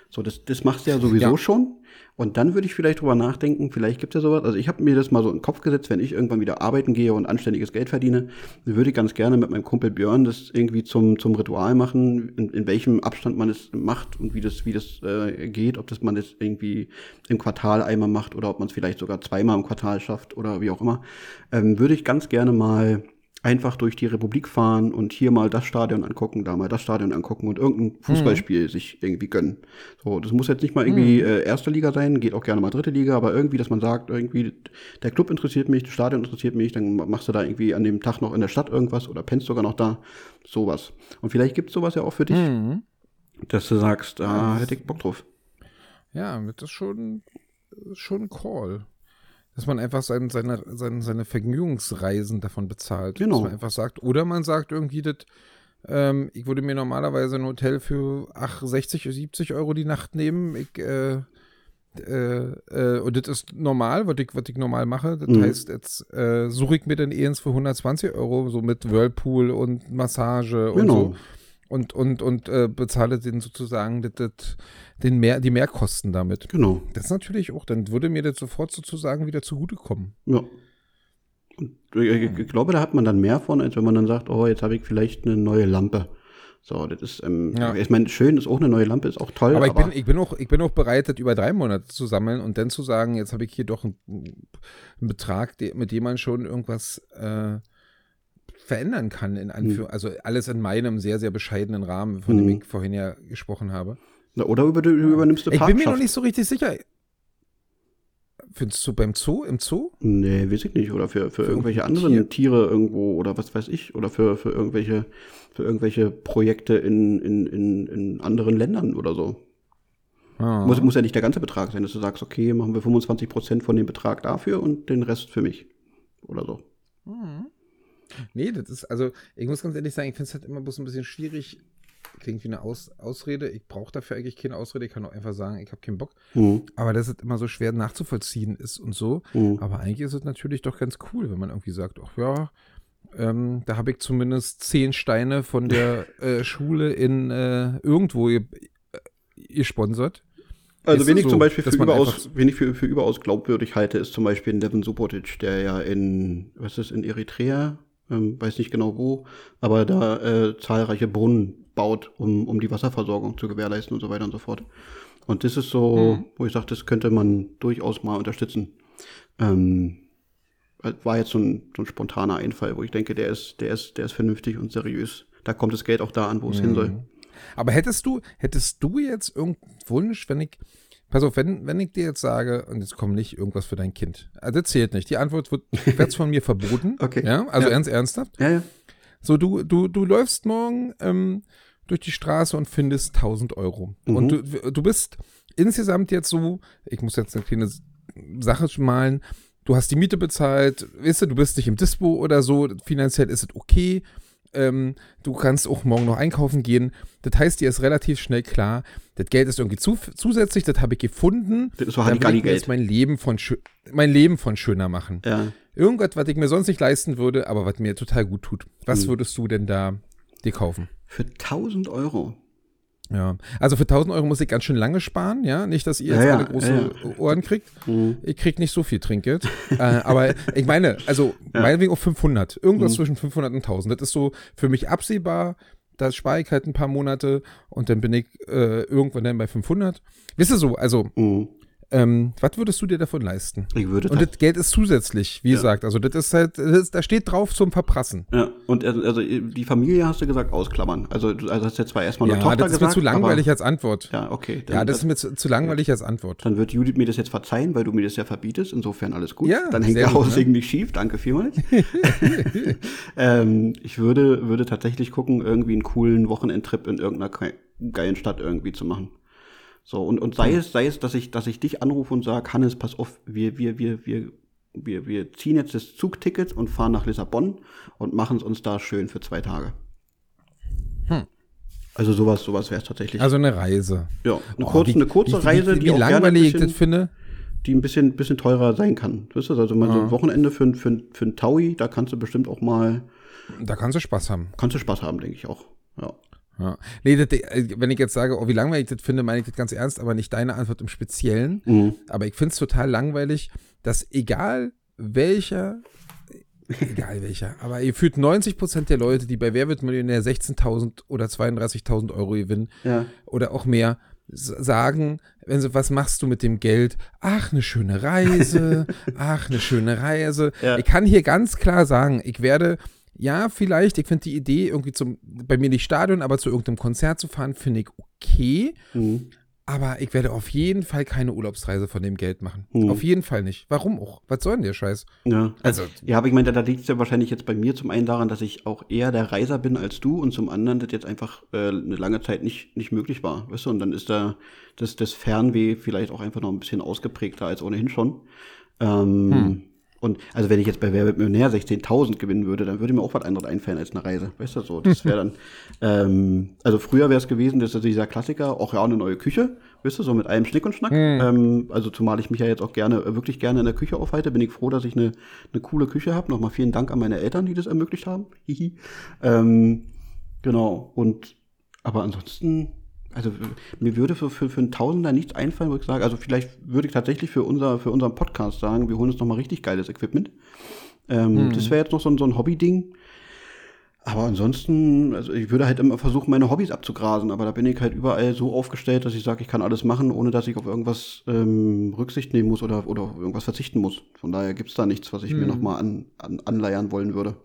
So, das, das machst du ja sowieso
Ja.
schon. Und dann würde ich vielleicht drüber nachdenken, vielleicht gibt es ja sowas. Also ich habe mir das mal so in den Kopf gesetzt, wenn ich irgendwann wieder arbeiten gehe und anständiges Geld verdiene, würde ich ganz gerne mit meinem Kumpel Björn das irgendwie zum, zum Ritual machen, in, in welchem Abstand man es macht und wie das, wie das äh, geht, ob das man das irgendwie im Quartal einmal macht oder ob man es vielleicht sogar zweimal im Quartal schafft oder wie auch immer. Ähm, würde ich ganz gerne mal einfach durch die Republik fahren und hier mal das Stadion angucken, da mal das Stadion angucken und irgendein Fußballspiel sich irgendwie gönnen. So, das muss jetzt nicht mal irgendwie äh, erste Liga sein, geht auch gerne mal dritte Liga, aber irgendwie, dass man sagt, irgendwie, der Club interessiert mich, das Stadion interessiert mich, dann machst du da irgendwie an dem Tag noch in der Stadt irgendwas oder pennst sogar noch da. Sowas. Und vielleicht gibt's sowas ja auch für dich,
Mhm.
dass du sagst, da hätte ich Bock drauf.
Ja, das ist schon, schon ein Call. Dass man einfach sein, seine, seine, seine Vergnügungsreisen davon bezahlt.
Genau.
Dass man einfach sagt, oder man sagt irgendwie, das, ähm, ich würde mir normalerweise ein Hotel für ach, 60, 70 Euro die Nacht nehmen. Ich, äh, äh, äh, und das ist normal, was ich, was ich normal mache. Das
Mhm.
heißt, jetzt äh, suche ich mir dann eins für 120 Euro, so mit Whirlpool und Massage und
Genau.
so. Und, und, und äh, bezahle den sozusagen das, das, den mehr, die Mehrkosten damit.
Genau.
Das ist natürlich auch, dann würde mir das sofort sozusagen wieder zugutekommen.
Ja. Und ich, ich glaube, da hat man dann mehr von, als wenn man dann sagt, oh, jetzt habe ich vielleicht eine neue Lampe. So, das ist, ähm,
Ja.
ich meine, schön ist auch eine neue Lampe, ist auch toll,
Aber
aber,
ich bin, ich, bin auch, ich bin auch bereit, das über drei Monate zu sammeln und dann zu sagen, jetzt habe ich hier doch einen, einen Betrag, mit dem man schon irgendwas äh, verändern kann. In Anführ Also alles in meinem sehr, sehr bescheidenen Rahmen, von dem
Mhm.
ich vorhin ja gesprochen habe.
Na, oder über, du übernimmst du
Ich bin mir noch nicht so richtig sicher. Findest du beim Zoo, im Zoo?
Nee, weiß ich nicht. Oder für, für, irgendwelche
irgendein
anderen Tiere irgendwo oder was weiß ich. Oder für, für irgendwelche, für irgendwelche Projekte in, in, in, in anderen Ländern oder so.
Ah.
Muss, muss ja nicht der ganze Betrag sein, dass du sagst, okay, machen wir 25 Prozent von dem Betrag dafür und den Rest für mich. Oder so.
Nee, das ist, also, ich muss ganz ehrlich sagen, ich finde es halt immer bloß ein bisschen schwierig. Klingt wie eine Aus Ausrede. Ich brauche dafür eigentlich keine Ausrede. Ich kann auch einfach sagen, ich habe keinen Bock.
Mhm.
Aber dass es immer so schwer nachzuvollziehen ist und so.
Mhm.
Aber eigentlich ist es natürlich doch ganz cool, wenn man irgendwie sagt, ach ja, ähm, da habe ich zumindest zehn Steine von der [laughs] äh, Schule in äh, irgendwo ge äh, gesponsert.
Also,
Ist
ich
so,
zum Beispiel für überaus,
einfach-
wen ich für, für überaus glaubwürdig halte, ist zum Beispiel Devin Subotic, der ja in, was ist, in Eritrea, ähm, weiß nicht genau wo, aber da äh, zahlreiche Brunnen baut, um, um die Wasserversorgung zu gewährleisten und so weiter und so fort. Und das ist so,
Mhm.
wo ich sage, das könnte man durchaus mal unterstützen. Ähm, war jetzt so ein, so ein spontaner Einfall, wo ich denke, der ist, der ist, der ist vernünftig und seriös. Da kommt das Geld auch da an, wo es hin
Mhm.
soll.
Aber hättest du, hättest du jetzt irgendeinen Wunsch, wenn ich, pass auf, wenn, wenn ich dir jetzt sage, und jetzt kommt nicht irgendwas für dein Kind. Also das zählt nicht. Die Antwort wird [laughs] wird's von mir verboten.
Okay.
Ja, also
Ja.
ernst, ernsthaft.
Ja, ja.
So, du, du, du läufst morgen ähm, durch die Straße und findest 1000 Euro.
Mhm.
Und du, du bist insgesamt jetzt so, ich muss jetzt eine kleine Sache malen, du hast die Miete bezahlt, weißt du, du bist nicht im Dispo oder so, finanziell ist es okay. Ähm, du kannst auch morgen noch einkaufen gehen. Das heißt, dir ist relativ schnell klar, das Geld ist irgendwie zu, zusätzlich, das habe ich gefunden.
Das ist so
Dann will ich jetzt mein Leben, von mein Leben von schöner machen.
Ja.
Irgendwas, was ich mir sonst nicht leisten würde, aber was mir total gut tut. Was
Hm.
würdest du denn da dir kaufen?
Für 1000 Euro.
Ja, also für 1000 Euro muss ich ganz schön lange sparen, ja. Nicht, dass ihr
Ja,
jetzt
ja,
alle große
ja,
Ohren kriegt.
Mhm.
Ich krieg nicht so viel Trinkgeld. äh, aber ich meine, also [laughs] meinetwegen auf 500. Irgendwas
Mhm.
zwischen 500 und 1000. Das ist so für mich absehbar. Da spare ich halt ein paar Monate und dann bin ich äh, irgendwann dann bei 500. Wisst ihr so, also,
Mhm.
Ähm, was würdest du dir davon leisten?
Ich würde
Und das Geld ist zusätzlich, wie
Ja.
gesagt. Also, das ist halt, das da steht drauf zum Verprassen.
Ja, und also also die Familie hast du gesagt ausklammern. Also du also hast jetzt zwar erstmal eine
Ja,
Tochter
das ist mir zu langweilig
aber,
als Antwort.
Ja, okay.
Ja, das ist mir zu, zu langweilig als Antwort.
Dann wird Judith mir das jetzt verzeihen, weil du mir das ja verbietest. Insofern alles gut.
Ja,
Dann hängt der
gut,
Haussegen nicht schief. Danke vielmals. [laughs] [laughs] ähm, ich würde, würde tatsächlich gucken, irgendwie einen coolen Wochenendtrip in irgendeiner ge- geilen Stadt irgendwie zu machen. So, und, und sei es, sei es, dass ich, dass ich dich anrufe und sage, Hannes, pass auf, wir, wir, wir, wir, wir, wir ziehen jetzt das Zugticket und fahren nach Lissabon und machen es uns da schön für zwei Tage. Also sowas, sowas wäre es tatsächlich.
Also eine Reise.
ja, eine,
Oh,
kurze,
wie-
eine kurze
wie,
Reise,
wie,
die auch gerne ein
langweilig
bisschen-
das finde.
die ein bisschen, bisschen teurer sein kann. Weißt du, also mal so ein Wochenende für, ein- für, für ein Taui, da kannst du bestimmt auch mal,
Da kannst du Spaß haben.
kannst du Spaß haben, denke ich auch. Ja.
Ja. Nee, das, äh, wenn ich jetzt sage, oh, wie langweilig ich das finde, meine ich das ganz ernst, aber nicht deine Antwort im Speziellen.
Mhm.
Aber ich finde es total langweilig, dass egal welcher, egal welcher, aber ihr fühlt 90 Prozent der Leute, die bei Wer wird Millionär 16.000 oder 32.000 Euro gewinnen
Ja.
oder auch mehr, sagen, wenn sie, was machst du mit dem Geld? Ach, eine schöne Reise, [laughs] ach, eine schöne Reise.
Ja.
Ich kann hier ganz klar sagen, ich werde, ja, vielleicht, ich finde die Idee, irgendwie zum, bei mir nicht Stadion, aber zu irgendeinem Konzert zu fahren, finde ich okay.
Mhm.
Aber ich werde auf jeden Fall keine Urlaubsreise von dem Geld machen.
Hm.
Auf jeden Fall nicht. Warum auch? Was soll denn der Scheiß?
Ja.
Also-
ja, aber ich meine, da liegt es ja wahrscheinlich jetzt bei mir zum einen daran, dass ich auch eher der Reiser bin als du und zum anderen das jetzt einfach äh, eine lange Zeit nicht, nicht möglich war. Weißt du, und dann ist da das, das Fernweh vielleicht auch einfach noch ein bisschen ausgeprägter als ohnehin schon. Ähm,
Hm.
Und also wenn ich jetzt bei Wer wird Millionär 16.000 gewinnen würde, dann würde mir auch was anderes einfallen als eine Reise. Weißt du, so, das wäre dann, [laughs] ähm, also früher wäre es gewesen, das ist dieser Klassiker, auch ja eine neue Küche, weißt du, so mit allem Schnick und Schnack. Ähm, also zumal ich mich ja jetzt auch gerne, äh, wirklich gerne in der Küche aufhalte, bin ich froh, dass ich eine, eine coole Küche habe. Nochmal vielen Dank an meine Eltern, die das ermöglicht haben. [laughs] Hihi. ähm, genau, und, aber ansonsten, also mir würde für, für, für einen Tausender nichts einfallen, wo ich sage, also vielleicht würde ich tatsächlich für, unser, für unseren Podcast sagen, wir holen uns nochmal richtig geiles Equipment. Ähm, Das wäre jetzt noch so ein, so ein Hobby-Ding. Aber ansonsten, also ich würde halt immer versuchen, meine Hobbys abzugrasen, aber da bin ich halt überall so aufgestellt, dass ich sage, ich kann alles machen, ohne dass ich auf irgendwas ähm, Rücksicht nehmen muss oder, oder auf irgendwas verzichten muss. Von daher gibt's da nichts, was ich mir nochmal an, an, anleiern wollen würde.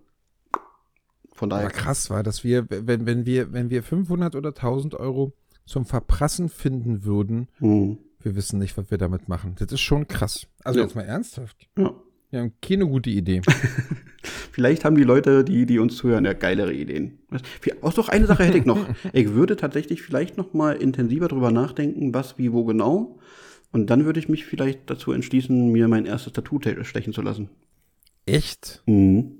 Von daher.
Aber krass war, dass wir, wenn, wenn wir, wenn wir 500 oder 1000 Euro zum Verprassen finden würden,
Hm,
wir wissen nicht, was wir damit machen. Das ist schon krass. Also
Ja.
jetzt mal ernsthaft.
ja.
Wir haben keine gute Idee. [laughs]
Vielleicht haben die Leute, die, die uns zuhören, ja geilere Ideen. Was- Auch doch eine Sache hätte ich noch. [laughs] Ich würde tatsächlich vielleicht noch mal intensiver drüber nachdenken, was, wie, wo genau. Und dann würde ich mich vielleicht dazu entschließen, mir mein erstes Tattoo te- stechen zu lassen.
Echt?
Mhm.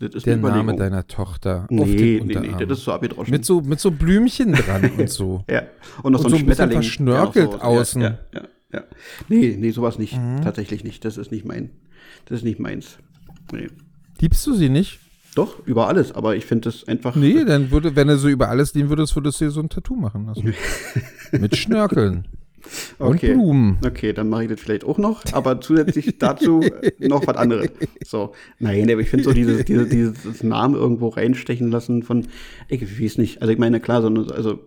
Das ist
Der Name deiner Tochter auf
Nee,
den
nee,
Unterarm.
nee, das ist so abgedroschen.
mit so mit so Blümchen dran [laughs] und so.
ja. Und noch
und
so
so
ein
ein bisschen
Schmetterling.
verschnörkelt
der noch
außen.
Ja, ja, ja, ja. Nee, nee, sowas nicht.
Mhm.
Tatsächlich nicht. Das ist nicht mein. Das ist nicht meins. Nee.
Liebst du sie nicht?
Doch, über alles, aber ich finde das einfach.
Nee, dann würde, wenn du so über alles lieben würdest, würdest du dir so ein Tattoo machen lassen. [laughs] Mit Schnörkeln.
Okay.
Und Blumen.
Okay, dann mache ich das vielleicht auch noch, aber zusätzlich dazu äh, noch was anderes. So, nein, aber ich finde so dieses, dieses, dieses Namen irgendwo reinstechen lassen von, ich weiß nicht, also ich meine, klar, so, also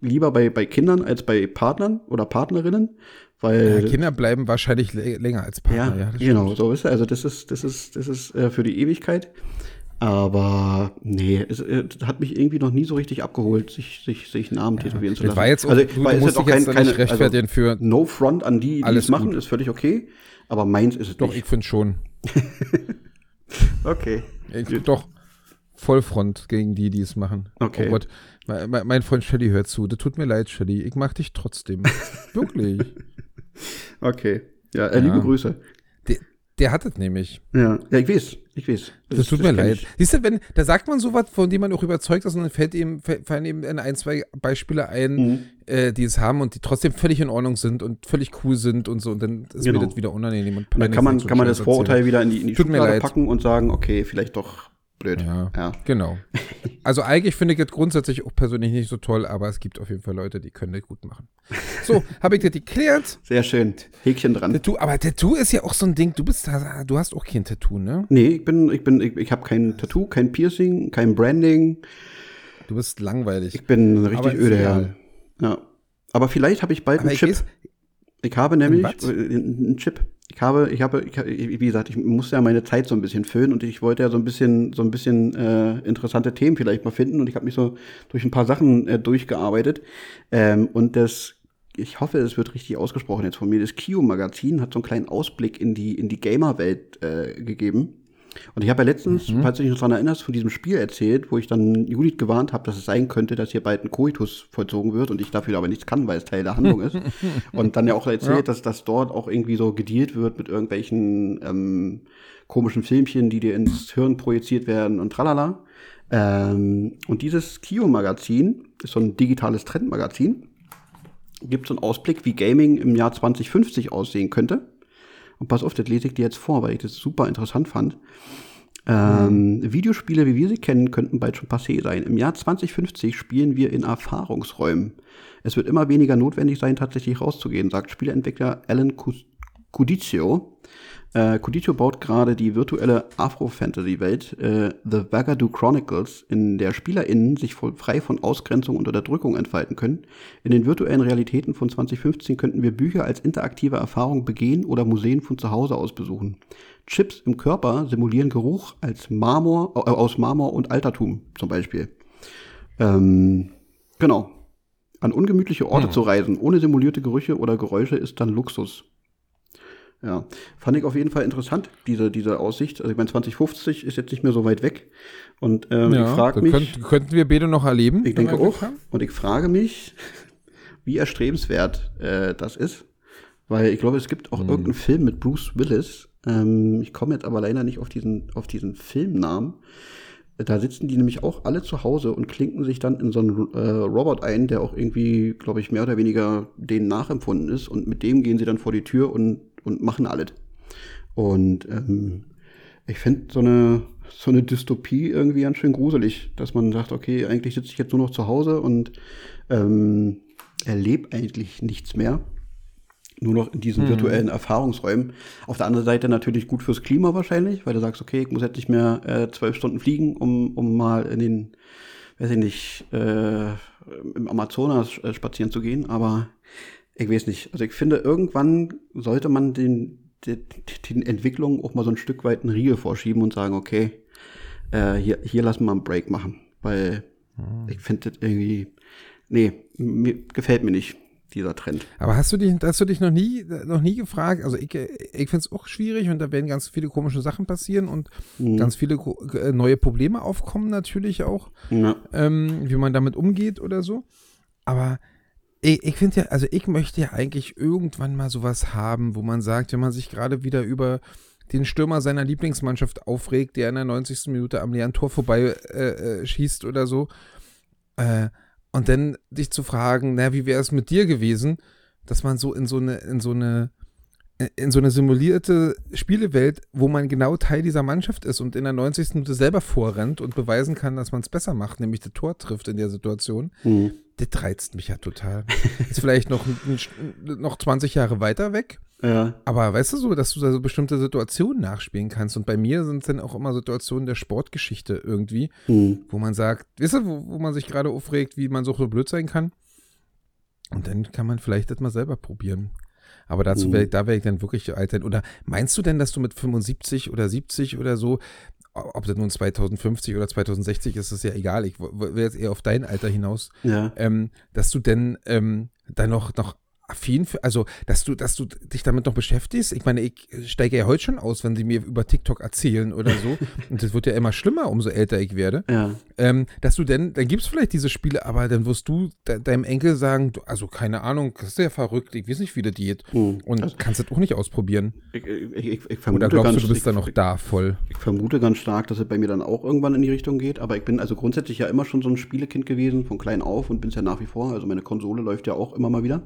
lieber bei, bei Kindern als bei Partnern oder Partnerinnen, weil
Ja, Kinder bleiben wahrscheinlich lä- länger als
ja,
Partner. Ja, das
genau,
stimmt.
so ist es. Also das ist, das ist, das ist äh, für die Ewigkeit. Aber nee, es äh, hat mich irgendwie noch nie so richtig abgeholt, sich, sich, sich Namen tätowieren zu lassen.
war jetzt auch,
also,
du,
weil
du
es
musst
ist
dich jetzt da nicht rechtfertigen
also,
für.
No front an die, die es machen,
gut.
ist völlig okay. Aber meins ist es
Doch, ich
nicht.
finde schon. [laughs]
Okay.
Ich, doch, Vollfront gegen die, die es machen.
Okay.
Oh Gott, mein, mein- mein Freund Shelly hört zu. Das tut mir leid, Shelly. Ich mag dich trotzdem. [laughs] Wirklich.
Okay. Ja, äh,
Ja.
liebe Grüße.
Der, hat es nämlich.
Ja, ja, ich weiß, ich weiß.
Das, tut mir
kenn
leid.
ich.
Siehst du, wenn, da sagt man sowas, von dem man auch überzeugt ist, und dann fällt ihm, fällt- fallen ihm dann ein, zwei Beispiele ein,
Mhm.
äh, die es haben und die trotzdem völlig in Ordnung sind und völlig cool sind und so. Und dann ist
Genau.
mir das wieder unangenehm. Und
Und dann kann man, kann man das Vorurteil wieder in die, in die
mir
Schublade packen und sagen, okay, vielleicht doch blöd.
Ja.
ja.
Genau. Also eigentlich finde ich das grundsätzlich auch persönlich nicht so toll, aber es gibt auf jeden Fall Leute, die können das gut machen. So, [laughs] habe ich das geklärt.
Sehr schön. Häkchen dran.
Tattoo, aber Tattoo ist ja auch so ein Ding. Du bist, du hast auch kein Tattoo, ne?
Nee, ich bin, ich bin, ich, ich habe kein Tattoo, kein Piercing, kein Branding.
Du bist langweilig.
Ich bin richtig öde, ja. ja. Aber vielleicht habe ich bald
Aber
einen Chip.
weiß-
Ich habe nämlich
was?
äh, einen Chip. Ich habe, ich habe, ich, wie gesagt, ich muss ja meine Zeit so ein bisschen füllen und ich wollte ja so ein bisschen, so ein bisschen äh, interessante Themen vielleicht mal finden und ich habe mich so durch ein paar Sachen äh, durchgearbeitet ähm, und das, ich hoffe, es wird richtig ausgesprochen jetzt von mir. Das Kio Magazin hat so einen kleinen Ausblick in die in die Gamer-Welt äh, gegeben. Und ich habe ja letztens, falls du dich noch daran erinnerst, von diesem Spiel erzählt, wo ich dann Judith gewarnt habe, dass es sein könnte, dass hier bald ein Koitus vollzogen wird und ich dafür aber nichts kann, weil es Teil der Handlung ist. [laughs] Und dann ja auch erzählt,
Ja.
dass das dort auch irgendwie so gedealt wird mit irgendwelchen ähm, komischen Filmchen, die dir ins Hirn projiziert werden und tralala. Ähm, und dieses Kio-Magazin ist so ein digitales Trendmagazin. Gibt so einen Ausblick, wie Gaming im Jahr 2050 aussehen könnte. Und pass auf, das lese ich dir jetzt vor, weil ich das super interessant fand. Ähm, Videospiele, wie wir sie kennen, könnten bald schon passé sein. Im Jahr 2050 spielen wir in Erfahrungsräumen. Es wird immer weniger notwendig sein, tatsächlich rauszugehen, sagt Spieleentwickler Alan Cudizio. Äh, Cudizio baut gerade die virtuelle Afro-Fantasy-Welt äh, The Vagadoo Chronicles, in der SpielerInnen sich voll, frei von Ausgrenzung und Unterdrückung entfalten können. In den virtuellen Realitäten von 2015 könnten wir Bücher als interaktive Erfahrung begehen oder Museen von zu Hause aus besuchen. Chips im Körper simulieren Geruch als Marmor, äh, aus Marmor und Altertum zum Beispiel. Ähm, genau. An ungemütliche Orte zu reisen, ohne simulierte Gerüche oder Geräusche, ist dann Luxus. Ja, fand ich auf jeden Fall interessant, diese, diese Aussicht. Also ich meine, 2050 ist jetzt nicht mehr so weit weg. Und ähm, ich frage mich,
könnt, könnten wir beide noch erleben.
ich denke auch,
haben.
und ich frage mich, wie erstrebenswert äh, das ist. Weil ich glaube, es gibt auch irgendeinen Film mit Bruce Willis. Ähm, ich komme jetzt aber leider nicht auf diesen, auf diesen Filmnamen. Da sitzen die nämlich auch alle zu Hause und klinken sich dann in so einen äh, Robot ein, der auch irgendwie, glaube ich, mehr oder weniger denen nachempfunden ist. Und mit dem gehen sie dann vor die Tür und, und machen alles. Und ähm, ich finde so eine, so eine Dystopie irgendwie ganz schön gruselig, dass man sagt, okay, eigentlich sitze ich jetzt nur noch zu Hause und ähm, erlebe eigentlich nichts mehr. Nur noch in diesen virtuellen Erfahrungsräumen. Auf der anderen Seite natürlich gut fürs Klima wahrscheinlich, weil du sagst, okay, ich muss jetzt nicht mehr äh, zwölf Stunden fliegen, um, um mal in den, weiß ich nicht, äh, im Amazonas äh, spazieren zu gehen, aber ich weiß nicht. Also ich finde, irgendwann sollte man den, den, den Entwicklungen auch mal so ein Stück weit einen Riegel vorschieben und sagen, okay, äh, hier, hier lassen wir einen Break machen. Weil ich finde das irgendwie, nee, mir gefällt mir nicht, dieser Trend.
Aber hast du dich, hast du dich noch nie, noch nie gefragt? Also ich, ich finde es auch schwierig und da werden ganz viele komische Sachen passieren und
Mhm.
ganz viele äh, neue Probleme aufkommen natürlich auch,
Ja.
ähm, wie man damit umgeht oder so. Aber ich, ich finde ja, also ich möchte ja eigentlich irgendwann mal sowas haben, wo man sagt, wenn man sich gerade wieder über den Stürmer seiner Lieblingsmannschaft aufregt, der in der 90. Minute am leeren Tor vorbei äh, äh, schießt oder so, äh, und dann dich zu fragen, na, wie wäre es mit dir gewesen, dass man so in so eine, in so eine, in so eine simulierte Spielewelt, wo man genau Teil dieser Mannschaft ist und in der 90. Minute selber vorrennt und beweisen kann, dass man es besser macht, nämlich das Tor trifft in der Situation,
Mhm.
das reizt mich ja total. Ist vielleicht noch, noch 20 Jahre weiter weg,
Ja.
aber weißt du so, dass du da so bestimmte Situationen nachspielen kannst und bei mir sind es dann auch immer Situationen der Sportgeschichte irgendwie,
Mhm.
wo man sagt, wisst ihr, wo, wo man sich gerade aufregt, wie man so, so blöd sein kann? Und dann kann man vielleicht das mal selber probieren. Aber dazu
Mhm.
wär, da wäre ich dann wirklich alt sein. Oder meinst du denn, dass du mit 75 oder 70 oder so, ob das nun 2050 oder 2060 ist, ist ja egal. Ich will jetzt eher auf dein Alter hinaus,
Ja.
ähm, dass du denn ähm, dann noch, noch affin für, also, dass du, dass du dich damit noch beschäftigst. Ich meine, ich steige ja heute schon aus, wenn sie mir über TikTok erzählen oder so. [laughs] Und das wird ja immer schlimmer, umso älter ich werde.
Ja.
Ähm, dass du denn, dann gibt es vielleicht diese Spiele, aber dann wirst du de deinem Enkel sagen, du, also keine Ahnung, das ist ja verrückt, ich weiß nicht, wie das geht.
Hm.
Und
Also-
kannst das auch nicht ausprobieren.
Ich, ich, ich, ich vermute
Oder glaubst du,
ganz,
du bist
ich,
da noch da voll?
Ich vermute ganz stark, dass es bei mir dann auch irgendwann in die Richtung geht. Aber ich bin also grundsätzlich ja immer schon so ein Spielekind gewesen, von klein auf und bin es ja nach wie vor. Also meine Konsole läuft ja auch immer mal wieder.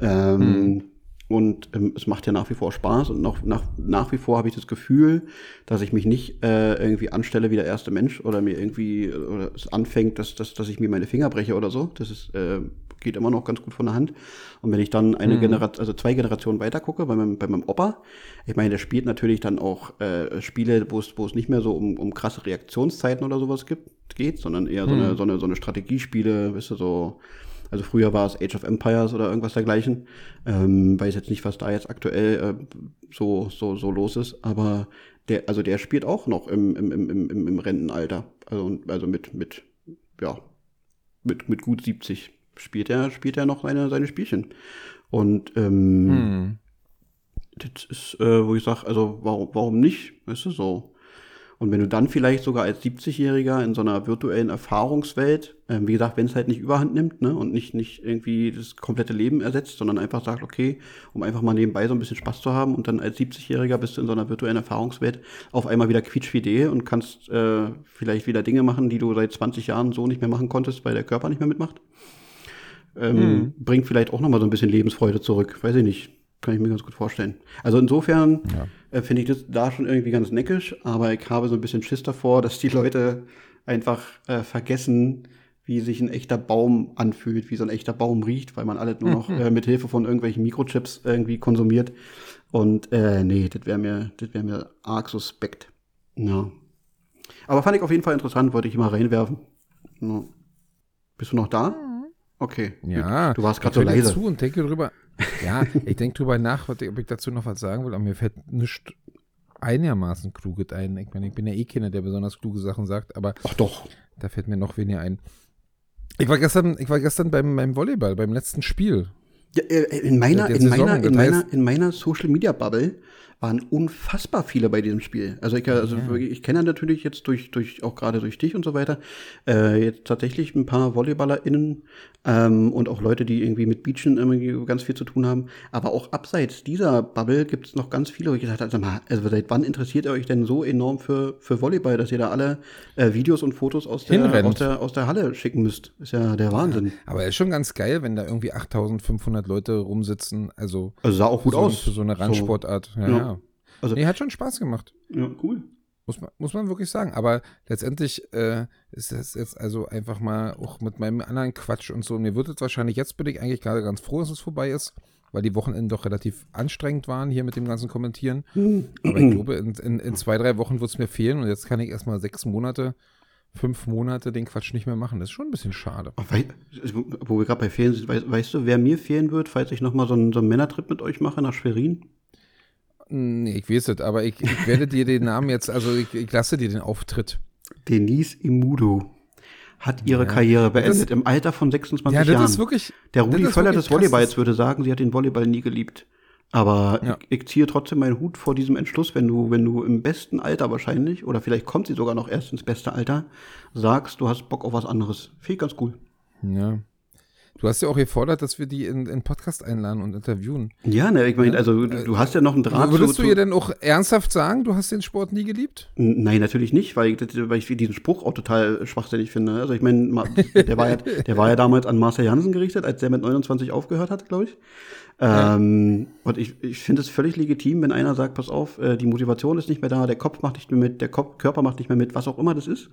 Ähm, Und ähm, es macht ja nach wie vor Spaß und noch, nach, nach wie vor habe ich das Gefühl, dass ich mich nicht äh, irgendwie anstelle wie der erste Mensch oder mir irgendwie äh, oder es anfängt, dass, dass, dass ich mir meine Finger breche oder so. Das ist, äh, geht immer noch ganz gut von der Hand. Und wenn ich dann eine Generation, also zwei Generationen weiter gucke, bei meinem, bei meinem Opa, ich meine, der spielt natürlich dann auch äh, Spiele, wo es, wo es nicht mehr so um, um krasse Reaktionszeiten oder sowas gibt, geht, sondern eher so, eine, so, eine, so eine Strategiespiele, weißt du, so also früher war es Age of Empires oder irgendwas dergleichen. Ähm, weiß jetzt nicht, was da jetzt aktuell äh, so, so, so los ist, aber der, also der spielt auch noch im, im, im, im, im Rentenalter. Also, also mit, mit, ja, mit, mit gut 70 spielt er, spielt er noch seine, seine Spielchen. Und ähm,
Hm.
das ist, äh, wo ich sage, also warum, warum nicht? Weißt du so. Und wenn du dann vielleicht sogar als 70-Jähriger in so einer virtuellen Erfahrungswelt, ähm, wie gesagt, wenn es halt nicht überhand nimmt, ne, und nicht, nicht irgendwie das komplette Leben ersetzt, sondern einfach sagt, okay, um einfach mal nebenbei so ein bisschen Spaß zu haben und dann als 70-Jähriger bist du in so einer virtuellen Erfahrungswelt auf einmal wieder quietschfidel und kannst äh, vielleicht wieder Dinge machen, die du seit 20 Jahren so nicht mehr machen konntest, weil der Körper nicht mehr mitmacht. Ähm, Bringt vielleicht auch nochmal so ein bisschen Lebensfreude zurück. Weiß ich nicht. Kann ich mir ganz gut vorstellen. Also insofern äh, finde ich das da schon irgendwie ganz neckisch, aber ich habe so ein bisschen Schiss davor, dass die Leute einfach äh, vergessen, wie sich ein echter Baum anfühlt, wie so ein echter Baum riecht, weil man alles nur noch äh, mit Hilfe von irgendwelchen Mikrochips irgendwie konsumiert. Und äh, nee, das wäre mir, das wäre mir arg suspekt. Ja. Aber fand ich auf jeden Fall interessant, wollte ich mal reinwerfen. Ja. Bist du noch da? Okay.
Ja,
Du warst gerade
ich
so leise.
zu und denke drüber. Ja, ich denke drüber nach, ob ich dazu noch was sagen will, aber mir fällt nichts einigermaßen kluges ein. Ich meine, ich bin ja eh keiner, der besonders kluge Sachen sagt, aber
Ach doch.
da fällt mir noch weniger ein. Ich war gestern, ich war gestern beim, beim Volleyball, beim letzten Spiel.
Ja, äh, in meiner, in meiner, in meiner, in meiner Social Media Bubble waren unfassbar viele bei diesem Spiel. Also ich, also wirklich, ich kenne natürlich jetzt durch, durch, auch gerade durch dich und so weiter, äh, jetzt tatsächlich ein paar VolleyballerInnen ähm, und auch Leute, die irgendwie mit Beachen irgendwie ganz viel zu tun haben. Aber auch abseits dieser Bubble gibt es noch ganz viele, wo ich gesagt habe, sag mal, also seit wann interessiert ihr euch denn so enorm für, für Volleyball, dass ihr da alle äh, Videos und Fotos aus der,
Hinrennt.
aus, der, aus der Halle schicken müsst? Ist ja der Wahnsinn.
Aber ist schon ganz geil, wenn da irgendwie 8500 Leute rumsitzen. Also,
Also sah auch gut
so,
aus.
für so eine Randsportart. Ja,
Ja.
ja.
Also-
nee, hat schon Spaß gemacht.
Ja, cool.
Muss man, muss man wirklich sagen. Aber letztendlich äh, ist das jetzt also einfach mal auch mit meinem anderen Quatsch und so. Mir wird es wahrscheinlich, jetzt bin ich eigentlich gerade ganz froh, dass es vorbei ist, weil die Wochenenden doch relativ anstrengend waren hier mit dem ganzen Kommentieren. Aber ich glaube, in, in, in zwei, drei Wochen wird es mir fehlen und jetzt kann ich erstmal sechs Monate, fünf Monate den Quatsch nicht mehr machen. Das ist schon ein bisschen schade.
Ach, wei- wo wir gerade bei Fehlen sind, weißt, weißt du, wer mir fehlen wird, falls ich nochmal so einen, so einen Männertrip mit euch mache nach Schwerin?
Nee, ich weiß es, aber ich, ich werde dir den Namen jetzt, also ich, ich lasse dir den Auftritt.
Denise Imudo hat ihre Karriere beendet im Alter von 26
Ja, das
Jahren.
ist wirklich.
Der Rudi
das
Völler des Volleyballs würde sagen, sie hat den Volleyball nie geliebt. Aber
Ja.
ich, ich ziehe trotzdem meinen Hut vor diesem Entschluss, wenn du, wenn du im besten Alter wahrscheinlich, oder vielleicht kommt sie sogar noch erst ins beste Alter, sagst, du hast Bock auf was anderes. Finde ich ganz cool.
Ja. Du hast ja auch gefordert, dass wir die in, in Podcast einladen und interviewen.
Ja, ne, ich meine, also du, du hast ja noch einen Draht
Würdest
zu,
du ihr denn auch ernsthaft sagen, du hast den Sport nie geliebt?
Nein, natürlich nicht, weil ich, weil ich diesen Spruch auch total schwachsinnig finde. Also ich meine, der war ja, der war ja damals an Marcel Jansen gerichtet, als der mit 29 aufgehört hat, glaube ich. Ähm, und ich, ich finde es völlig legitim, wenn einer sagt, pass auf, äh, die Motivation ist nicht mehr da, der Kopf macht nicht mehr mit, der Kopf, Körper macht nicht mehr mit, was auch immer das ist.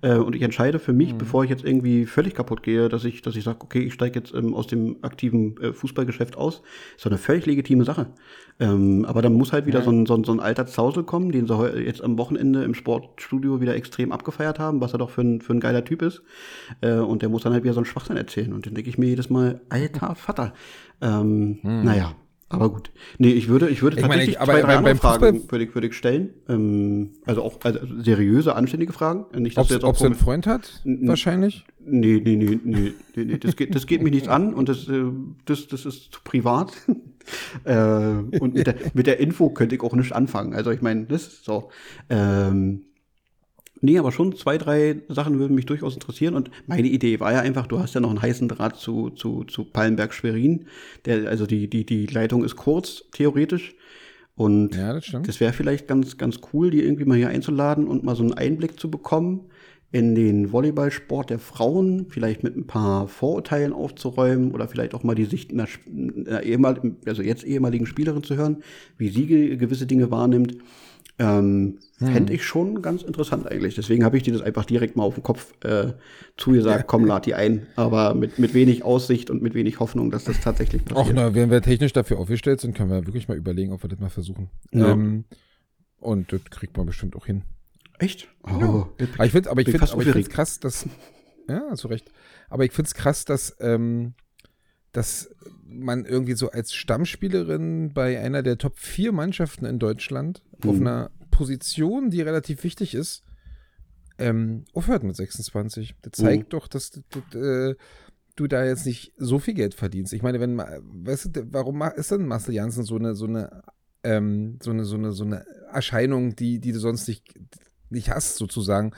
Äh, und ich entscheide für mich, bevor ich jetzt irgendwie völlig kaputt gehe, dass ich, dass ich sage, okay, ich steige jetzt ähm, aus dem aktiven äh, Fußballgeschäft aus. Ist doch eine völlig legitime Sache. Ähm, aber dann muss halt wieder so, ein, so, ein, so ein alter Zausel kommen, den sie jetzt am Wochenende im Sportstudio wieder extrem abgefeiert haben, was er doch für ein, für ein geiler Typ ist. Äh, und der muss dann halt wieder so einen Schwachsinn erzählen. Und dann denke ich mir jedes Mal, alter Vater. Ähm, Naja, Aber gut. Nee, ich würde, ich würde
Ich meine,
tatsächlich
ich- aber
zwei, drei
beim-
Fragen würde ich, würde ich stellen. Ähm, also auch also seriöse, anständige Fragen. Nicht, dass
Ob
du jetzt auch
ob sie einen Freund hat? Wahrscheinlich.
Nee, nee, nee, nee, nee, nee. Das, geht, das geht mich nichts an und das, äh, das, das ist zu privat. [laughs] äh, und mit der, mit der Info könnte ich auch nichts anfangen. Also ich meine, das ist so. Ähm, nee, aber schon zwei, drei Sachen würden mich durchaus interessieren. Und meine Idee war ja einfach, du hast ja noch einen heißen Draht zu, zu, zu Pallenberg-Schwerin. Der, also die, die, die Leitung ist kurz, theoretisch. Und
Ja, das
das wäre vielleicht ganz, ganz cool, die irgendwie mal hier einzuladen und mal so einen Einblick zu bekommen in den Volleyballsport der Frauen, vielleicht mit ein paar Vorurteilen aufzuräumen oder vielleicht auch mal die Sicht einer, einer ehemal, also jetzt ehemaligen Spielerin zu hören, wie sie ge gewisse Dinge wahrnimmt. Ähm, Fände ich schon ganz interessant eigentlich. Deswegen habe ich dir das einfach direkt mal auf den Kopf äh, zugesagt, komm, lad die ein. Aber mit, mit wenig Aussicht und mit wenig Hoffnung, dass das tatsächlich
Auch
passiert.
na, wenn wir technisch dafür aufgestellt sind, können wir wirklich mal überlegen, ob wir das mal versuchen.
Ja.
Ähm, und das kriegt man bestimmt auch hin.
Echt? Oh, jetzt
Aber ich finde, aber ich
aufgeregt.
krass, dass ja, zu Recht. Aber ich finde es krass, dass ähm, dass man irgendwie so als Stammspielerin bei einer der Top 4 Mannschaften in Deutschland auf
Mhm.
einer Position, die relativ wichtig ist, ähm, aufhört mit 26. Das zeigt doch, dass äh, du da jetzt nicht so viel Geld verdienst. Ich meine, wenn weißt du, warum ist denn Marcel Janssen so eine so eine ähm, so eine so eine so eine Erscheinung, die die du sonst nicht nicht hast sozusagen?